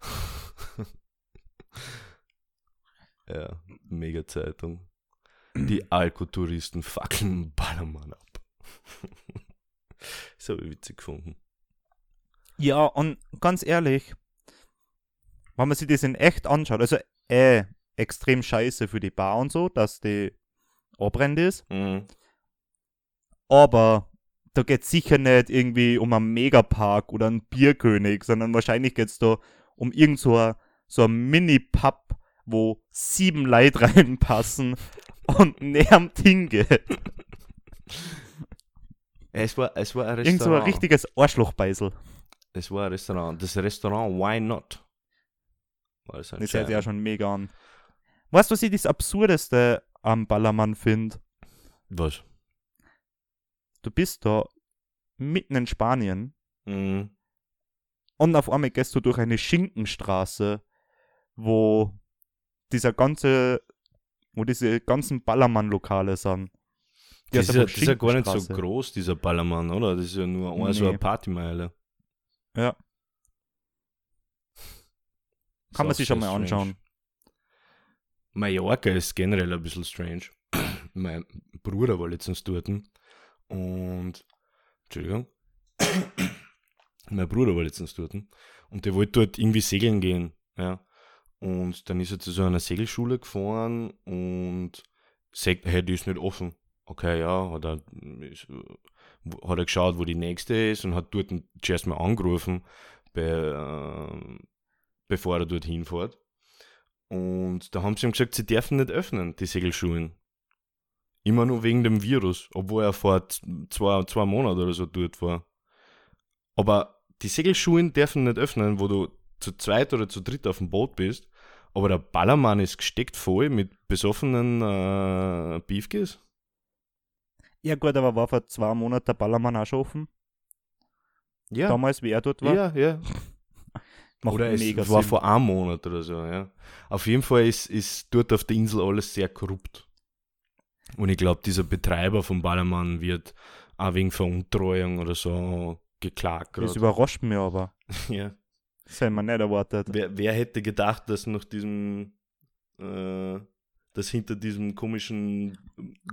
ja, mega Zeitung. Die Alkotouristen fackeln Ballermann ab. das habe ich witzig gefunden. Ja, und ganz ehrlich, wenn man sich das in echt anschaut, also äh, extrem scheiße für die Bar und so, dass die abbrennt ist, Mhm. aber da geht es sicher nicht irgendwie um einen Megapark oder einen Bierkönig, sondern wahrscheinlich geht es da um irgend so ein, so ein Mini-Pub, wo sieben Leute reinpassen und näher hingeht. Es war, es war ein Irgend so ein Restaurant. richtiges Arschlochbeisel. es war ein Restaurant. Das Restaurant Why Not? War das Das hört ja schon mega an. Weißt du, was ich das Absurdeste am Ballermann finde? Was? Du bist da mitten in Spanien Mhm. und auf einmal gehst du durch eine Schinkenstraße, wo dieser ganze, wo diese ganzen Ballermann-Lokale sind. Die Das ist, ja, das ist ja gar nicht so groß, dieser Ballermann, oder? Das ist ja nur eine so Nee. eine Partymeile. Ja, kann man sich schon mal strange. anschauen. Mallorca ist generell ein bisschen strange. mein Bruder war letztens dort und Entschuldigung. mein Bruder war letztens dort und der wollte dort irgendwie segeln gehen, ja. Und dann ist er zu so einer Segelschule gefahren und sagt, hey, die ist nicht offen. Okay, ja, hat er, hat er geschaut, wo die nächste ist und hat dort zuerst mal angerufen, bei, äh, bevor er dort hinfährt. Und da haben sie ihm gesagt, sie dürfen nicht öffnen, die Segelschulen. Immer nur wegen dem Virus, obwohl er vor zwei, zwei Monaten oder so dort war. Aber die Segelschulen dürfen nicht öffnen, wo du zu zweit oder zu dritt auf dem Boot bist. Aber der Ballermann ist gesteckt voll mit besoffenen äh, Beefcakes. Ja gut, aber war vor zwei Monaten der Ballermann auch schon offen? Ja, Damals, wie er dort war? ja, ja. Macht Oder es war Sinn. vor einem Monat oder so, ja. Auf jeden Fall ist, ist dort auf der Insel alles sehr korrupt. Und ich glaube, dieser Betreiber vom Ballermann wird auch wegen Veruntreuung oder so geklagt. Das grad. überrascht mich aber. Ja. Das hätte man nicht erwartet. Wer, wer hätte gedacht, dass nach diesem, äh, dass hinter diesem komischen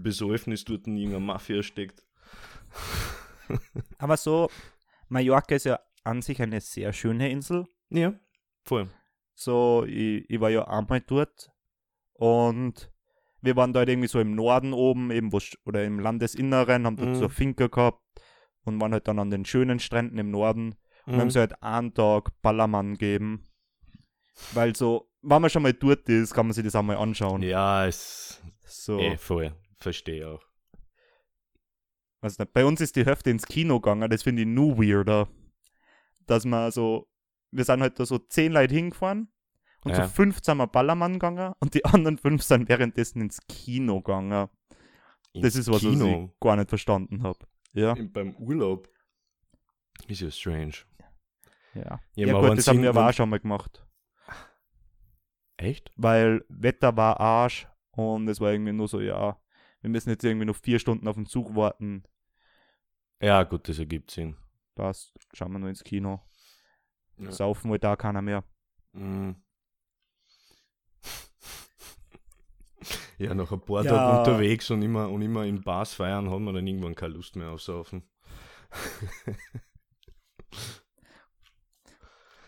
Besäufnis dort irgendeine Mafia steckt? Aber so, Mallorca ist ja an sich eine sehr schöne Insel. Ja, voll. So, ich, ich war ja einmal dort und wir waren dort irgendwie so im Norden oben, eben wo, oder im Landesinneren, haben dort Mhm. so Finca gehabt und waren halt dann an den schönen Stränden im Norden und Mhm. haben sie halt einen Tag Ballermann gegeben. Weil so, wenn man schon mal dort ist, kann man sich das auch mal anschauen. Ja, es So, eh, voll. Verstehe auch. weiß nicht, bei uns ist die Hälfte ins Kino gegangen, das finde ich nur weirder. Dass man so, wir sind halt da so zehn Leute hingefahren und Ja. so fünf sind wir Ballermann gegangen und die anderen fünf sind währenddessen ins Kino gegangen. Das ist was, was Kino. ich gar nicht verstanden habe. Ja. Im- beim Urlaub. Ist ja strange. Ja, Ja, ja gut, das haben wir aber auch schon mal gemacht. Echt? Weil Wetter war Arsch und es war irgendwie nur so, ja, wir müssen jetzt irgendwie noch vier Stunden auf den Zug warten. Ja, gut, das ergibt Sinn. Passt, schauen wir nur ins Kino. Ja. Saufen wollte da keiner mehr. Mhm. Ja, nach ein paar Ja. Tagen unterwegs und immer, und immer in Bars feiern, haben wir dann irgendwann keine Lust mehr aufsaufen.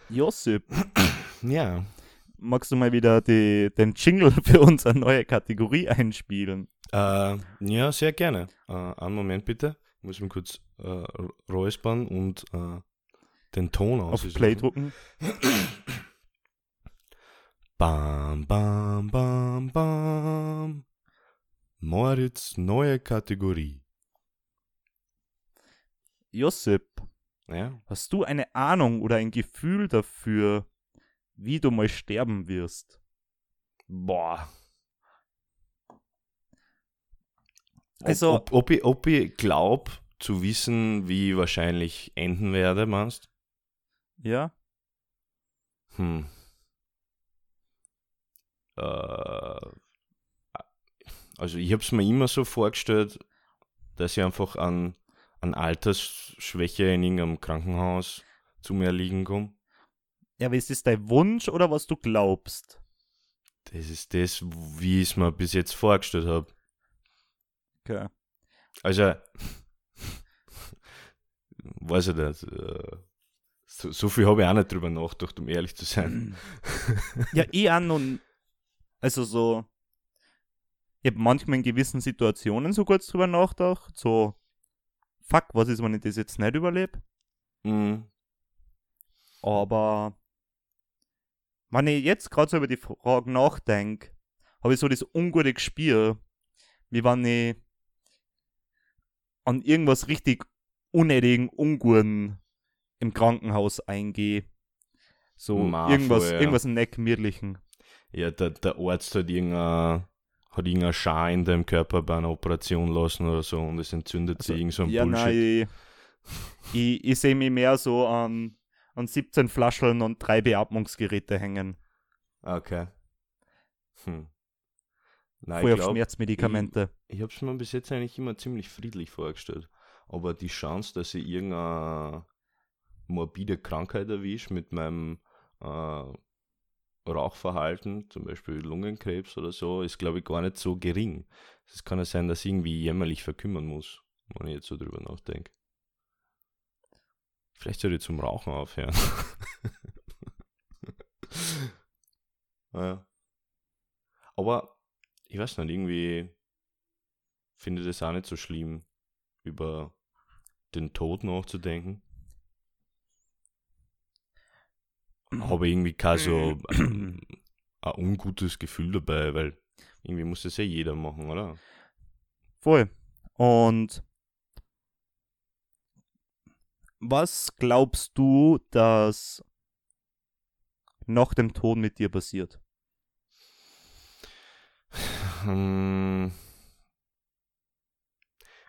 Josip, Ja. magst du mal wieder die, den Jingle für unsere neue Kategorie einspielen? Äh, ja, sehr gerne. Äh, einen Moment bitte. Ich muss mich kurz äh, räuspern und äh, den Ton Auf aussuchen. Play drucken? Bam, bam, bam, bam. Moritz, neue Kategorie. Josip, Ja. hast du eine Ahnung oder ein Gefühl dafür, wie du mal sterben wirst. Boah. Also- ob, ob, ob, ich, ob ich glaub zu wissen, wie ich wahrscheinlich enden werde, meinst Ja? Hm. Äh, also ich habe es mir immer so vorgestellt, dass ich einfach an, an Altersschwäche in irgendeinem Krankenhaus zu mir liegen komme. Ja, aber ist das dein Wunsch oder was du glaubst? Das ist das, wie ich es mir bis jetzt vorgestellt habe. Okay. Also, weiß ich nicht. äh, So, so viel habe ich auch nicht drüber nachgedacht, um ehrlich zu sein. Ja, ich auch noch. Also so. Ich habe manchmal in gewissen Situationen so kurz drüber nachgedacht. So, fuck, was ist, wenn ich das jetzt nicht überlebe? Mhm. Aber wenn ich jetzt gerade so über die Frage nachdenke, habe ich so das ungute Gespür, wie wenn ich an irgendwas richtig unnötigen, unguten im Krankenhaus eingehe. So Ma, irgendwas, ja. irgendwas nicht gemütlichen. Ja, der, der Arzt hat irgendein, hat irgendein Schar in deinem Körper bei einer Operation lassen oder so und es entzündet sich irgend so ein ja, Bullshit. nein, ich, ich, ich sehe mich mehr so an, an 17 Flascheln und drei Beatmungsgeräte hängen. Okay. Hm. Nein, Voll ich auf glaube, Schmerzmedikamente. ich habe es mir bis jetzt eigentlich immer ziemlich friedlich vorgestellt. Aber die Chance, dass ich irgendeine morbide Krankheit erwische mit meinem äh, Rauchverhalten, zum Beispiel Lungenkrebs oder so, ist glaube ich gar nicht so gering. Es kann ja sein, dass ich irgendwie jämmerlich verkümmern muss, wenn ich jetzt so drüber nachdenke. Vielleicht sollte ich zum Rauchen aufhören. ja. Aber ich weiß nicht, irgendwie finde ich das auch nicht so schlimm, über den Tod nachzudenken. Habe irgendwie kein so ähm, ein ungutes Gefühl dabei, weil irgendwie muss das ja jeder machen, oder? Voll. Und was glaubst du, dass nach dem Tod mit dir passiert? Hm.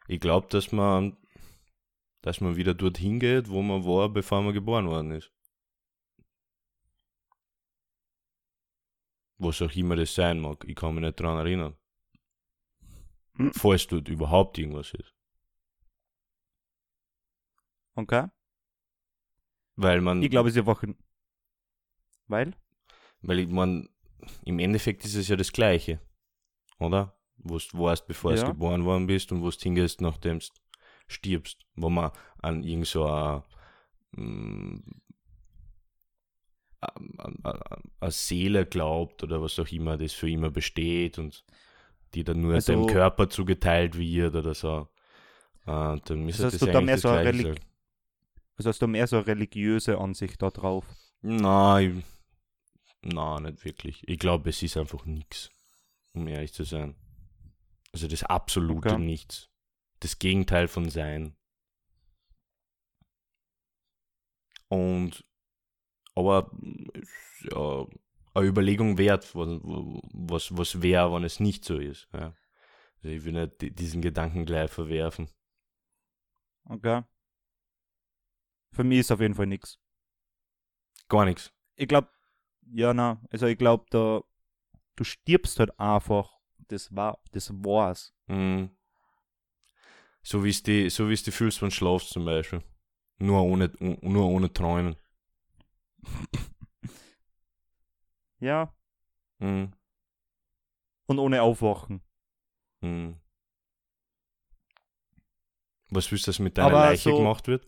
Ich glaube, dass man, dass man wieder dorthin geht, wo man war, bevor man geboren worden ist. Was auch immer das sein mag, ich kann mich nicht dran erinnern. Hm. Falls dort überhaupt irgendwas ist. Okay? Weil man, Ich glaube, es ist einfach. ein- Weil? weil ich mein, im Endeffekt ist es ja das Gleiche. Oder? Wo du warst, bevor du Ja. geboren worden bist und wo du hingehst, nachdem du stirbst. Wo man an irgend so eine, mm, eine Seele glaubt oder was auch immer, das für immer besteht und die dann nur Also- deinem Körper zugeteilt wird oder so. Äh, dann müsste heißt, das du da mehr so eine. Also hast du mehr so eine religiöse Ansicht da drauf? Nein, nein, nicht wirklich. Ich glaube, es ist einfach nichts, um ehrlich zu sein. Also das absolute Okay. Nichts. Das Gegenteil von Sein. Und, aber ist ja eine Überlegung wert, was, was, was wäre, wenn es nicht so ist. Ja. Also ich will nicht di- diesen Gedanken gleich verwerfen. Okay. Für mich ist auf jeden Fall nichts. Gar nichts. Ich glaube, ja, na, also ich glaube, da du stirbst halt einfach. Das war, das war's. Mhm. So wie es die, so wie es die fühlst, wenn du schlafst zum Beispiel. Nur ohne, nur ohne Träumen. Ja, Mhm. und ohne Aufwachen. Mhm. Was willst du, dass mit deiner Aber Leiche so- gemacht wird?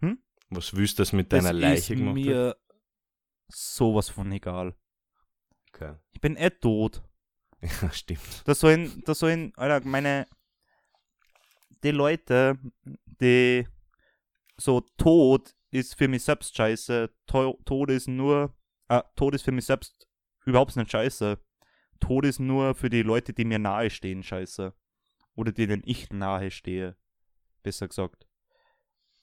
Hm? Was willst du, dass mit deiner das Leiche gemacht wird? mir sowas von egal. Okay. Ich bin eh tot. Ja, stimmt. Da sollen, da sollen, Alter, meine, die Leute, die so Tod ist für mich selbst scheiße, To- Tod ist nur, äh, Tod ist für mich selbst überhaupt nicht scheiße. Tod ist nur für die Leute, die mir nahe stehen, scheiße. Oder denen ich nahe stehe, besser gesagt.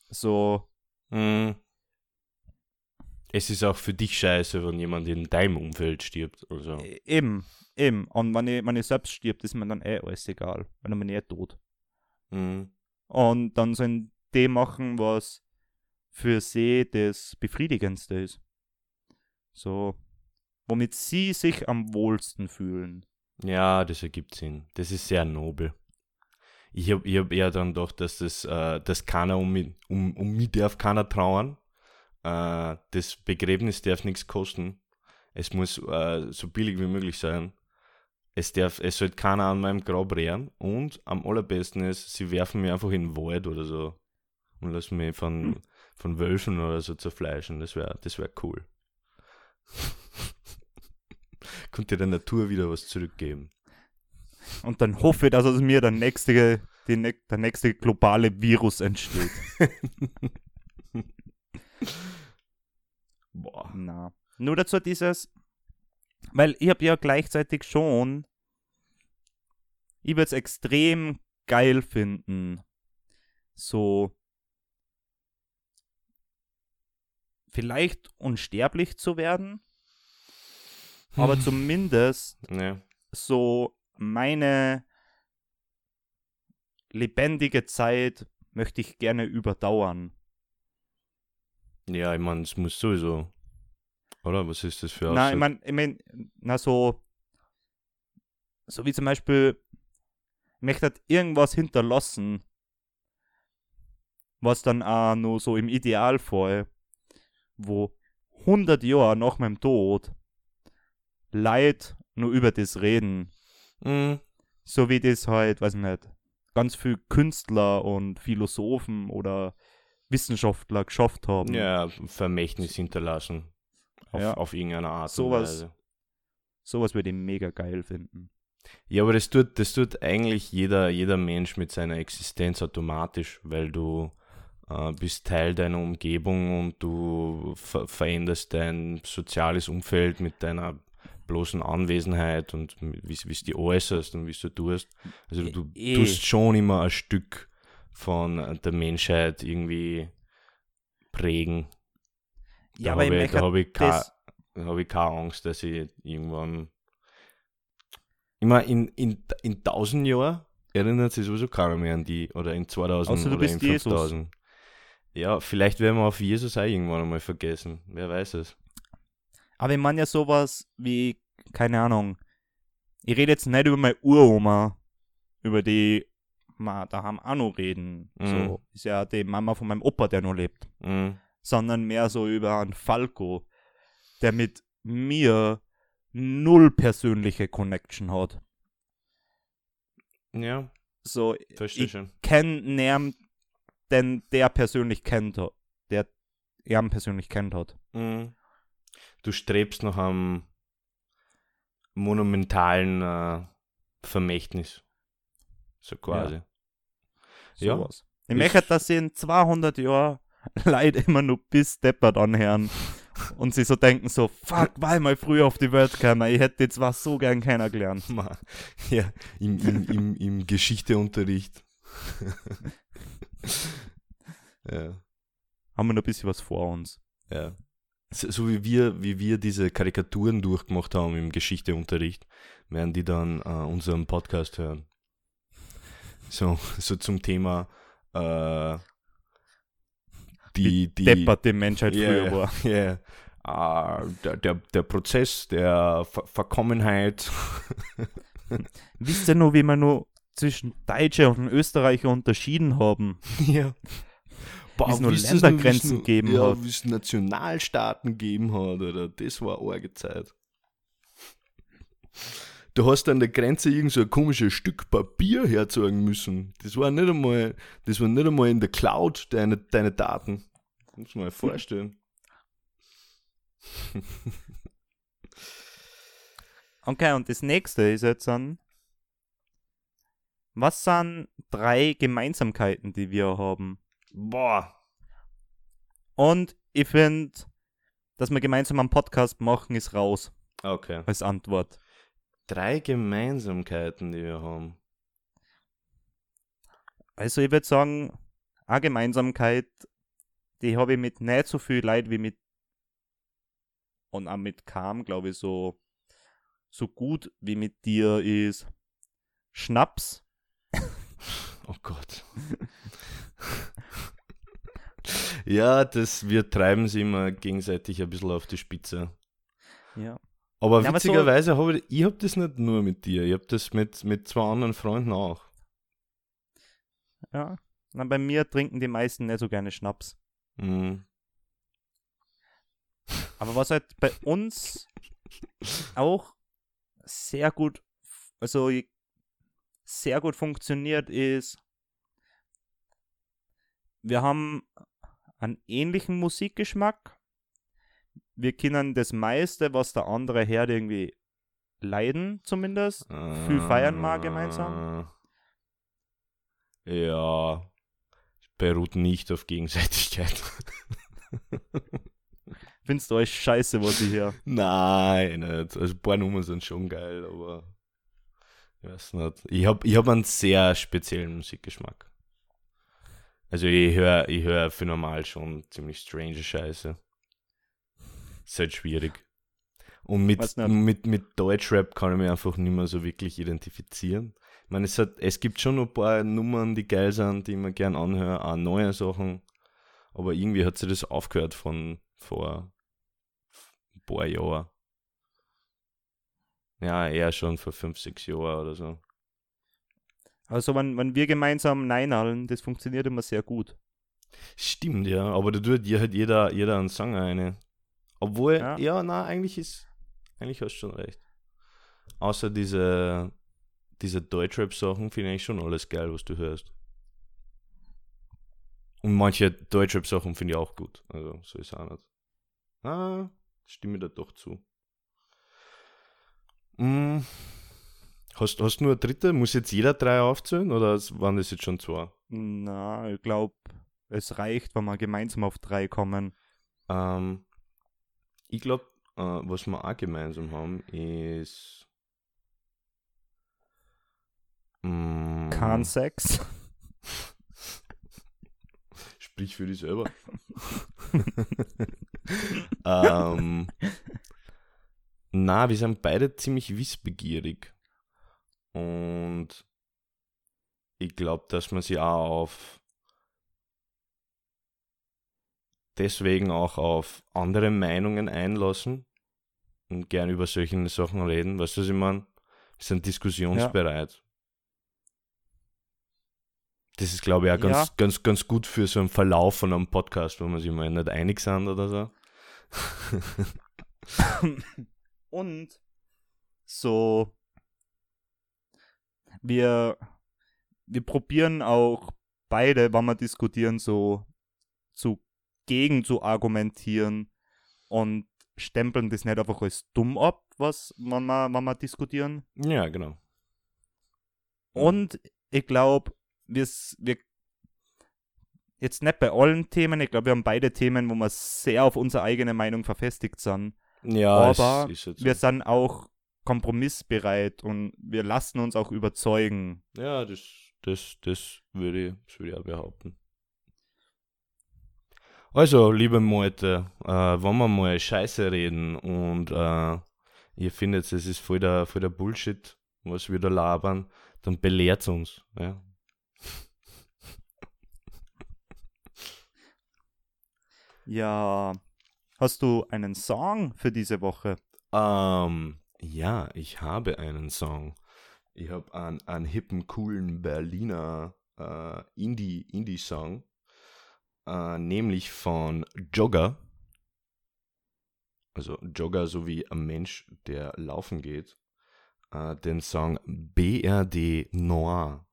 So, Mhm. Es ist auch für dich scheiße, wenn jemand in deinem Umfeld stirbt. Also. Eben, eben. Und wenn ich, wenn ich selbst stirbt, ist mir dann eh alles egal. Wenn ich bin eh tot. Mhm. Und dann sollen die machen, was für sie das Befriedigendste ist. So, womit sie sich am wohlsten fühlen. Ja, das ergibt Sinn. Das ist sehr nobel. Ich habe ich hab eher dann gedacht, dass das, äh, dass keiner um mich, um, um mich darf keiner trauern. Äh, das Begräbnis darf nichts kosten. Es muss äh, so billig wie möglich sein. Es darf, es sollte keiner an meinem Grab rehren. Und am allerbesten ist, sie werfen mich einfach in den Wald oder so. Und lassen mich von, von Wölfen oder so zerfleischen. Das wäre das wär cool. Könnte der Natur wieder was zurückgeben. Und dann hoffe ich, dass aus mir der nächste, die, der nächste globale Virus entsteht. Boah. Na. Nur dazu dieses, weil ich habe ja gleichzeitig schon, ich würde es extrem geil finden, so vielleicht unsterblich zu werden, aber Hm. zumindest Ja. so meine lebendige Zeit möchte ich gerne überdauern. Ja, ich meine, es muss sowieso. Oder? Was ist das für Na, Aussage? ich meine, ich mein, na so, so wie zum Beispiel, ich möchte halt irgendwas hinterlassen, was dann auch nur so im Idealfall, wo 100 Jahre nach meinem Tod Leid nur über das reden, Mhm. so wie das halt, weiß ich nicht, ganz viel Künstler und Philosophen oder Wissenschaftler geschafft haben. Ja, Vermächtnis hinterlassen. Auf, Ja. auf irgendeine Art Sowas. und Weise. Sowas würde ich mega geil finden. Ja, aber das tut, das tut eigentlich jeder, jeder Mensch mit seiner Existenz automatisch, weil du äh, bist Teil deiner Umgebung und du ver veränderst dein soziales Umfeld mit deiner bloßen Anwesenheit und wie es die äußerst und wie du tust. Also du, Eh. tust schon immer ein Stück von der Menschheit irgendwie prägen. Ja, da aber ich habe da hab ich, keine, hab ich keine Angst, dass ich irgendwann. Meine, in, in, in 1000 Jahren erinnert sich sowieso keiner mehr an die. Oder in 2000 Außer du oder bist in Jesus. 5000. Ja, vielleicht werden wir auf Jesus auch irgendwann einmal vergessen. Wer weiß es. Aber ich meine ja sowas wie, keine Ahnung, ich rede jetzt nicht über meine Uroma, über die wir daheim auch noch reden. Mhm. So ist ja die Mama von meinem Opa, der noch lebt. Mhm. Sondern mehr so über einen Falco, der mit mir null persönliche Connection hat. Ja, So, verstehe ich schon. kenne den der persönlich kennt hat. Der ihn persönlich kennt hat. Mhm. Du strebst nach einem monumentalen äh, Vermächtnis. So quasi. Ja. Sowas. Ich Ist- möchte, dass sie in 200 Jahren Leute immer nur bis deppert anhören und sie so denken so, fuck, weil mal früher auf die Welt gekommen, ich hätte jetzt was so gern kennengelernt. Ja, im, im, im, im Geschichteunterricht. ja, Haben wir noch ein bisschen was vor uns. ja. So, so wie wir, wie wir diese Karikaturen durchgemacht haben im Geschichteunterricht, werden die dann äh, unseren Podcast hören. So, so zum Thema äh, die, die Deppert die Menschheit Ja, früher war. Ja. Ah, der, der, der Prozess der Ver Verkommenheit. Wisst ihr noch, wie wir nur zwischen Deutsche und Österreicher unterschieden haben? ja. Wie es nur Ländergrenzen noch- gegeben ja, hat. es Nationalstaaten gegeben hat, oder? Das war eine arge Zeit. Du hast an der Grenze irgend so ein komisches Stück Papier herzeigen müssen. Das war nicht einmal, das war nicht einmal in der Cloud, deine, deine Daten. Muss man mal vorstellen. Okay, und das nächste ist jetzt dann, was sind drei Gemeinsamkeiten, die wir haben? Boah. Und ich finde, dass wir gemeinsam einen Podcast machen, ist raus Okay. als Antwort. Drei Gemeinsamkeiten, die wir haben. Also ich würde sagen, eine Gemeinsamkeit, die habe ich mit nicht so viel Leid wie mit und auch mit Kam, glaube ich, so, so gut wie mit dir ist Schnaps. Oh Gott. ja, das, wir treiben sie immer gegenseitig ein bisschen auf die Spitze. Ja. Aber Ja, aber so- witzigerweise habe ich, ich hab das nicht nur mit dir, ich habe das mit, mit zwei anderen Freunden auch. Ja. Na, bei mir trinken die meisten nicht so gerne Schnaps. Mhm. Aber was halt bei uns auch sehr gut, also sehr gut funktioniert, ist, wir haben einen ähnlichen Musikgeschmack. Wir kennen das meiste, was der andere Herd irgendwie leiden, zumindest. Viel feiern mal gemeinsam? Äh, Ja, beruht nicht auf Gegenseitigkeit. Findest du euch scheiße, was ich hier. Nein, nicht. Also ein paar Nummern sind schon geil, aber ich weiß nicht. Ich habe ich hab einen sehr speziellen Musikgeschmack. Also ich höre ich hör für normal schon ziemlich strange Scheiße. Ist halt schwierig. Und mit, mit, mit Deutschrap kann ich mich einfach nicht mehr so wirklich identifizieren. Ich meine, es, hat, es gibt schon ein paar Nummern, die geil sind, die ich mir gern anhöre, auch neue Sachen. Aber irgendwie hat sich das aufgehört von vor ein paar Jahren. Ja, eher schon vor fünf, sechs Jahren oder so. Also, wenn, wenn wir gemeinsam Nein hallen, das funktioniert immer sehr gut. Stimmt, ja, aber da tut ja halt jeder, jeder einen Song eine. Obwohl, Ja. ja, na, eigentlich ist, eigentlich hast du schon recht. Außer diese, diese Deutschrap-Sachen finde ich schon alles geil, was du hörst. Und manche Deutschrap-Sachen finde ich auch gut. Also, so ist auch nicht. Ah, stimme da doch zu. Mm. Hast, hast du nur eine dritte? Muss jetzt jeder drei aufzählen oder waren das jetzt schon zwei? Na, ich glaube, es reicht, wenn wir gemeinsam auf drei kommen. Ähm, ich glaube, äh, was wir auch gemeinsam haben, ist. Mm, Kein Sex. Sprich für dich selber. ähm, na, wir sind beide ziemlich wissbegierig. Und ich glaube, dass man sich auch auf deswegen auch auf andere Meinungen einlassen und gern über solche Sachen reden. Weißt du, was ich meine? Wir sind diskussionsbereit. Das ist, glaube ich, auch ganz, Ja. ganz, ganz gut für so einen Verlauf von einem Podcast, wo man sich mal nicht einig sind oder so. Und so, wir, wir probieren auch beide, wenn wir diskutieren, so zu gegen zu argumentieren und stempeln das nicht einfach als dumm ab, was wenn wir, wenn wir diskutieren. Ja, genau. Und ich glaube, wir, wir jetzt nicht bei allen Themen, ich glaube, wir haben beide Themen, wo wir sehr auf unsere eigene Meinung verfestigt sind. Ja, Aber jetzt so. Wir sind auch kompromissbereit und wir lassen uns auch überzeugen. Ja, das, das, das würde ich, das würde ich auch behaupten. Also, liebe Leute, äh, wenn wir mal Scheiße reden und äh, ihr findet, es ist voll der, voll der Bullshit, was wir da labern, dann belehrt uns. Ja. Ja, hast du einen Song für diese Woche? Ähm, ja, ich habe einen Song. Ich habe einen, einen hippen, coolen Berliner äh, Indie- Indie-Song, äh, nämlich von Jogger. Also Jogger sowie ein Mensch, der laufen geht. Äh, den Song BRD Noir.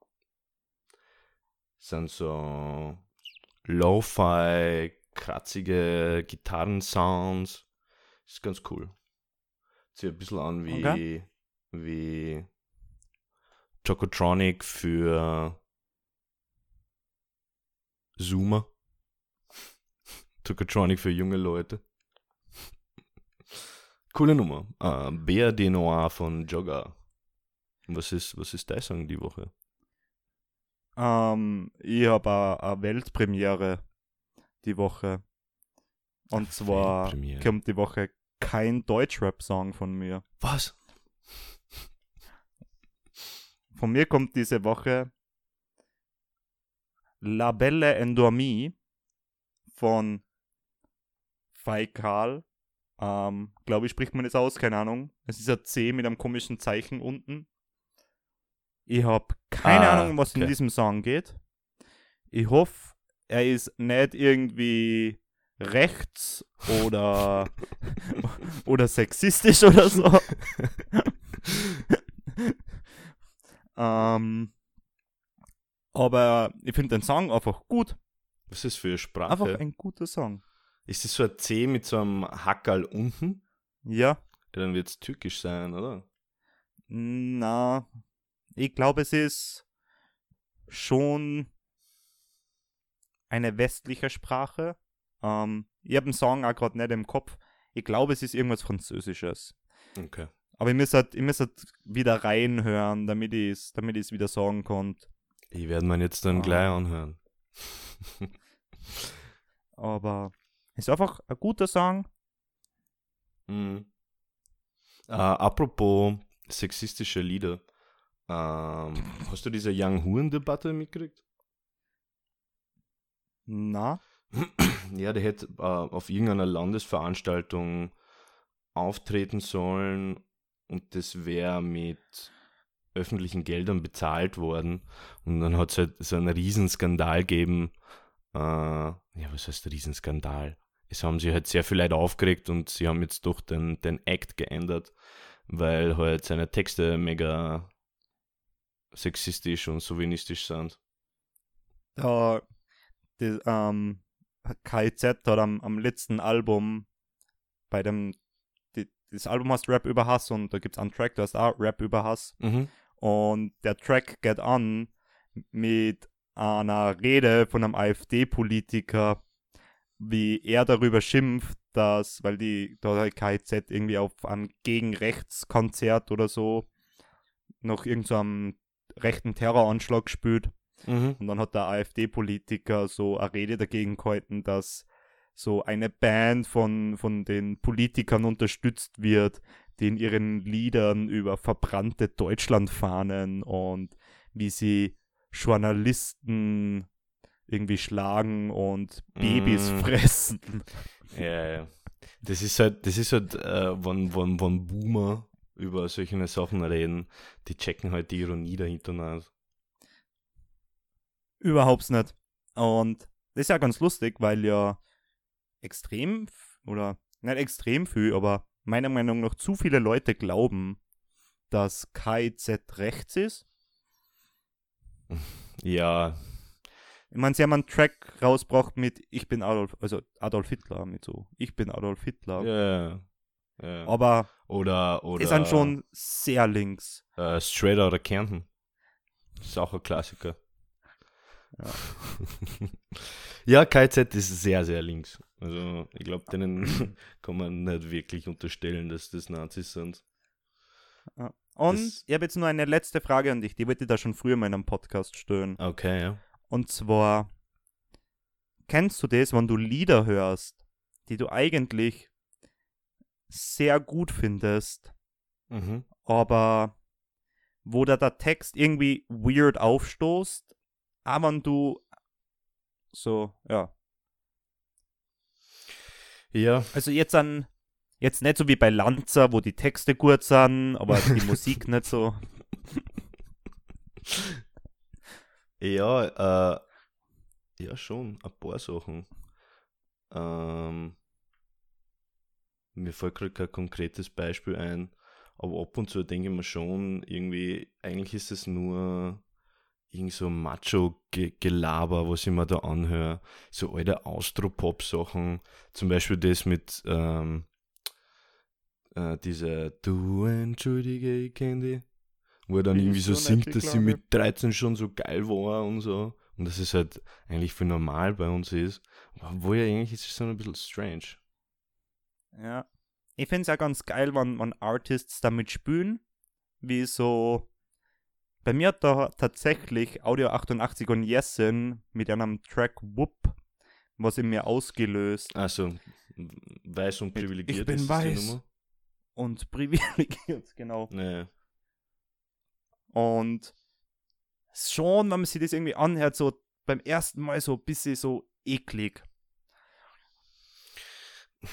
Sind so Lo-Fi, kratzige Gitarrensounds. Ist ganz cool. Sieht ein bisschen an wie, Okay. wie Chocotronic für Zoomer. Chocotronic für junge Leute. Coole Nummer. Uh, BRD Noir von Jogger. Was ist, was ist dein Song die Woche? Ähm, ich habe eine Weltpremiere die Woche. Und zwar kommt die Woche kein Deutschrap-Song von mir. Was? Von mir kommt diese Woche La Belle Endormie von Faikal. Ähm, Glaube ich, spricht man es aus, keine Ahnung. Es ist ein C mit einem komischen Zeichen unten. Ich habe keine Ah, Ahnung, was in okay. diesem Song geht. Ich hoffe, er ist nicht irgendwie rechts oder, oder sexistisch oder so. ähm, aber ich finde den Song einfach gut. Was ist für eine Sprache? Einfach ein guter Song. ist das so ein C mit so einem Hackerl unten? Ja, Ja, dann wird es türkisch sein, oder? na, ich glaube, es ist schon eine westliche Sprache. Ähm, ich habe den Song auch gerade nicht im Kopf. Ich glaube, es ist irgendwas Französisches. Okay. Aber ich muss halt, ich muss halt wieder reinhören, damit ich es damit ich's wieder sagen kann. Ich werde mir jetzt dann Ah. gleich anhören. Aber es ist einfach ein guter Song. Mhm. Äh, apropos sexistische Lieder. Ähm, hast du diese Young Huren-Debatte mitgekriegt? Na, Ja, der hätte äh, auf irgendeiner Landesveranstaltung auftreten sollen und das wäre mit öffentlichen Geldern bezahlt worden. Und dann hat es halt so einen Riesenskandal gegeben. Äh, ja, was heißt Riesenskandal? Es haben sich halt sehr viele Leute aufgeregt und sie haben jetzt doch den, den Act geändert, weil halt seine Texte mega sexistisch und chauvinistisch sind. da, das, ähm, KIZ hat am, am letzten Album bei dem, die, das Album heißt Rap über Hass und da gibt es einen Track, der heißt auch Rap über Hass. Mhm. Und der Track geht an mit einer Rede von einem AfD-Politiker, wie er darüber schimpft, dass, weil die da hat KIZ irgendwie auf einem Gegenrechtskonzert oder so noch irgendeinem rechten Terroranschlag spielt. Mhm. Und dann hat der AfD-Politiker so eine Rede dagegen gehalten, dass so eine Band von, von den Politikern unterstützt wird, die in ihren Liedern über verbrannte Deutschlandfahnen und wie sie Journalisten irgendwie schlagen und Babys Mm. fressen. Ja, ja. Das ist halt, das ist halt, äh, wenn, wenn, wenn Boomer über solche Sachen reden, die checken halt die Ironie dahinter nicht. Überhaupt nicht. Und das ist ja ganz lustig, weil ja extrem, oder nicht extrem viel, aber meiner Meinung nach zu viele Leute glauben, dass KIZ rechts ist. Ja, Ich meine, sie haben einen Track rausgebracht mit Ich bin Adolf, also Adolf Hitler, mit so Ich bin Adolf Hitler. ja, ja. Aber Oder, oder die sind schon sehr links. äh, Straight Outta Kärnten. Ist auch ein Klassiker. Ja. ja, KZ ist sehr, sehr links. Also, ich glaube, denen kann man nicht wirklich unterstellen, dass das Nazis sind. Und Das- ich habe jetzt nur eine letzte Frage an dich, die wollte ich da schon früher in einem Podcast stellen. Okay, ja. Und zwar, kennst du das, wenn du Lieder hörst, die du eigentlich sehr gut findest, Mhm. aber wo da der Text irgendwie weird aufstoßt, aber wenn du so, ja. Ja, Also jetzt an, jetzt nicht so wie bei Lanza, wo die Texte gut sind, aber die Musik nicht so. Ja, äh, ja schon, ein paar Sachen. Ähm, mir fällt gerade kein konkretes Beispiel ein, aber ab und zu denke ich mir schon, irgendwie, eigentlich ist es nur irgend so Macho-Gelaber, was ich mir da anhöre. So alte Austropop-Sachen, zum Beispiel das mit, ähm, äh, diese Du entschuldige, dich wo er dann irgendwie so singt, dass sie mit 13 schon so geil war und so. Und dass es halt eigentlich für normal bei uns ist. Obwohl ja eigentlich ist es so ein bisschen strange. Ja. Ich finde es ja ganz geil, wenn, wenn Artists damit spielen, wie so. Bei mir hat da tatsächlich Audio 88 und Jessen mit einem Track Whoop was in mir ausgelöst. Also, Weiß und privilegiert ich bin ist weiß. Und privilegiert, genau. Nee. Und schon, wenn man sich das irgendwie anhört, so beim ersten Mal so ein bisschen so eklig.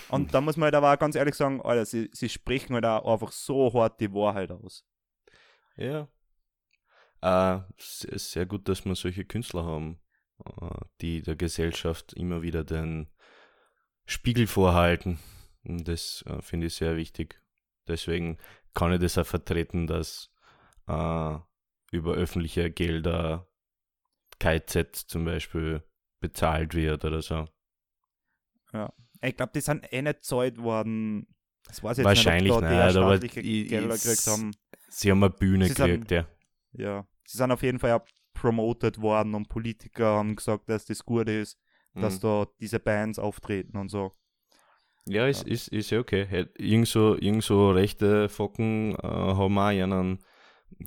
Und da muss man halt aber auch ganz ehrlich sagen, Alter, sie, sie sprechen halt auch einfach so hart die Wahrheit aus. Ja. Äh, es ist sehr gut, dass wir solche Künstler haben, äh, die der Gesellschaft immer wieder den Spiegel vorhalten. Und das äh, finde ich sehr wichtig. Deswegen kann ich das auch vertreten, dass äh, über öffentliche Gelder KZ zum Beispiel bezahlt wird oder so. Ich glaube, die sind eh nicht zahlt worden. Das weiß ich jetzt Wahrscheinlich nicht, ob da die aber Gelder gekriegt haben. Sie haben eine Bühne gekriegt, ja. Ja. Sie sind auf jeden Fall ja promoted worden und Politiker haben gesagt, dass das gut ist, dass Mhm. da diese Bands auftreten und so. Ja, ist, ist, ist ja okay. Irgend so, irgend so rechte Focken äh, haben auch einen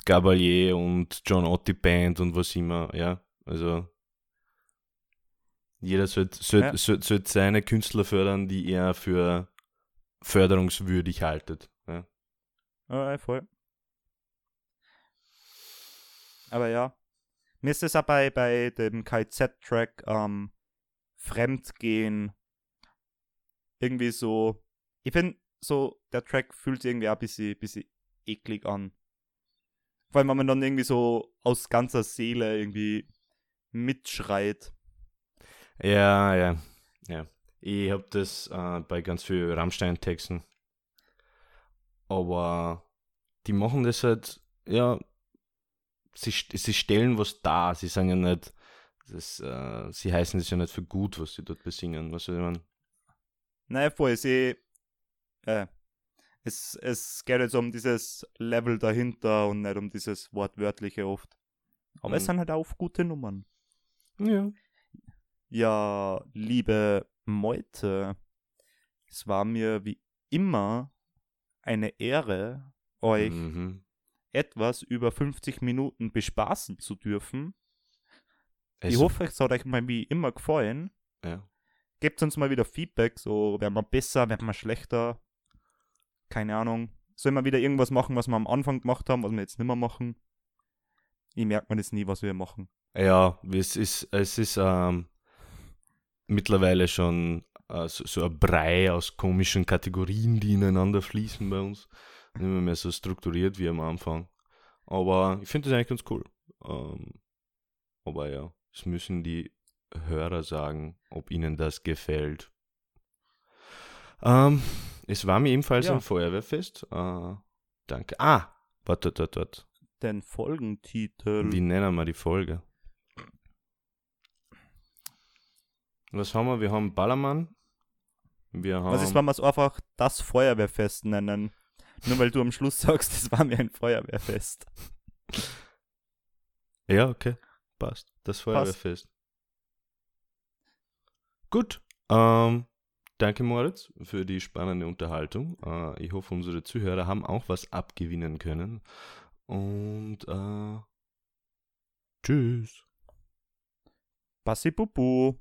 Gabalier und John Otti Band und was immer, ja. Also jeder sollte sollt, Ja. sollt, sollt seine Künstler fördern, die er für förderungswürdig haltet. Ja. Ja, voll. Aber ja. Mir ist es auch bei, dem KZ-Track ähm, Fremdgehen irgendwie so. Ich finde, so, der Track fühlt sich irgendwie ein bisschen, bisschen eklig an. Vor allem, wenn man dann irgendwie so aus ganzer Seele irgendwie mitschreit. Ja, ja, ja. Ich habe das äh, bei ganz vielen Rammstein-Texten. Aber die machen das halt, ja, sie, sie stellen was dar. Sie sagen ja nicht, das, äh, sie heißen das ja nicht für gut, was sie dort besingen. Was ich meine? Naja, voll, sehe, äh, es, es geht jetzt um dieses Level dahinter und nicht um dieses Wortwörtliche oft. Aber es Mhm. sind halt auch gute Nummern. Ja. Ja, liebe Meute, es war mir wie immer eine Ehre, euch Mhm. Etwas über 50 Minuten bespaßen zu dürfen. ich Es- hoffe, es hat euch mal wie immer gefallen. Ja. Gebt uns mal wieder Feedback, so werden wir besser, werden wir schlechter. Keine Ahnung. Sollen wir wieder irgendwas machen, was wir am Anfang gemacht haben, was wir jetzt nicht mehr machen? Ich merke mir das nie, was wir machen. Ja, es ist, es ist ähm, mittlerweile schon äh, so, so ein Brei aus komischen Kategorien, die ineinander fließen bei uns. Nicht mehr, so strukturiert wie am Anfang. Aber ich finde das eigentlich ganz cool. Ähm, aber ja, es müssen die Hörer sagen, ob ihnen das gefällt. Ähm, es war mir ebenfalls Ja. ein Feuerwehrfest. Äh, danke. Ah, warte, warte, warte. Den Folgentitel. Wie nennen wir die Folge? Was haben wir? Wir haben Ballermann. Wir haben. Was ist, wenn wir es einfach das Feuerwehrfest nennen? Nur weil du am Schluss sagst, das war mir ein Feuerwehrfest. ja, okay. Passt. Das Feuerwehrfest. Gut. Ähm, danke, Moritz, für die spannende Unterhaltung. Äh, ich hoffe, unsere Zuhörer haben auch was abgewinnen können. Und äh, tschüss. Bassi Bubu.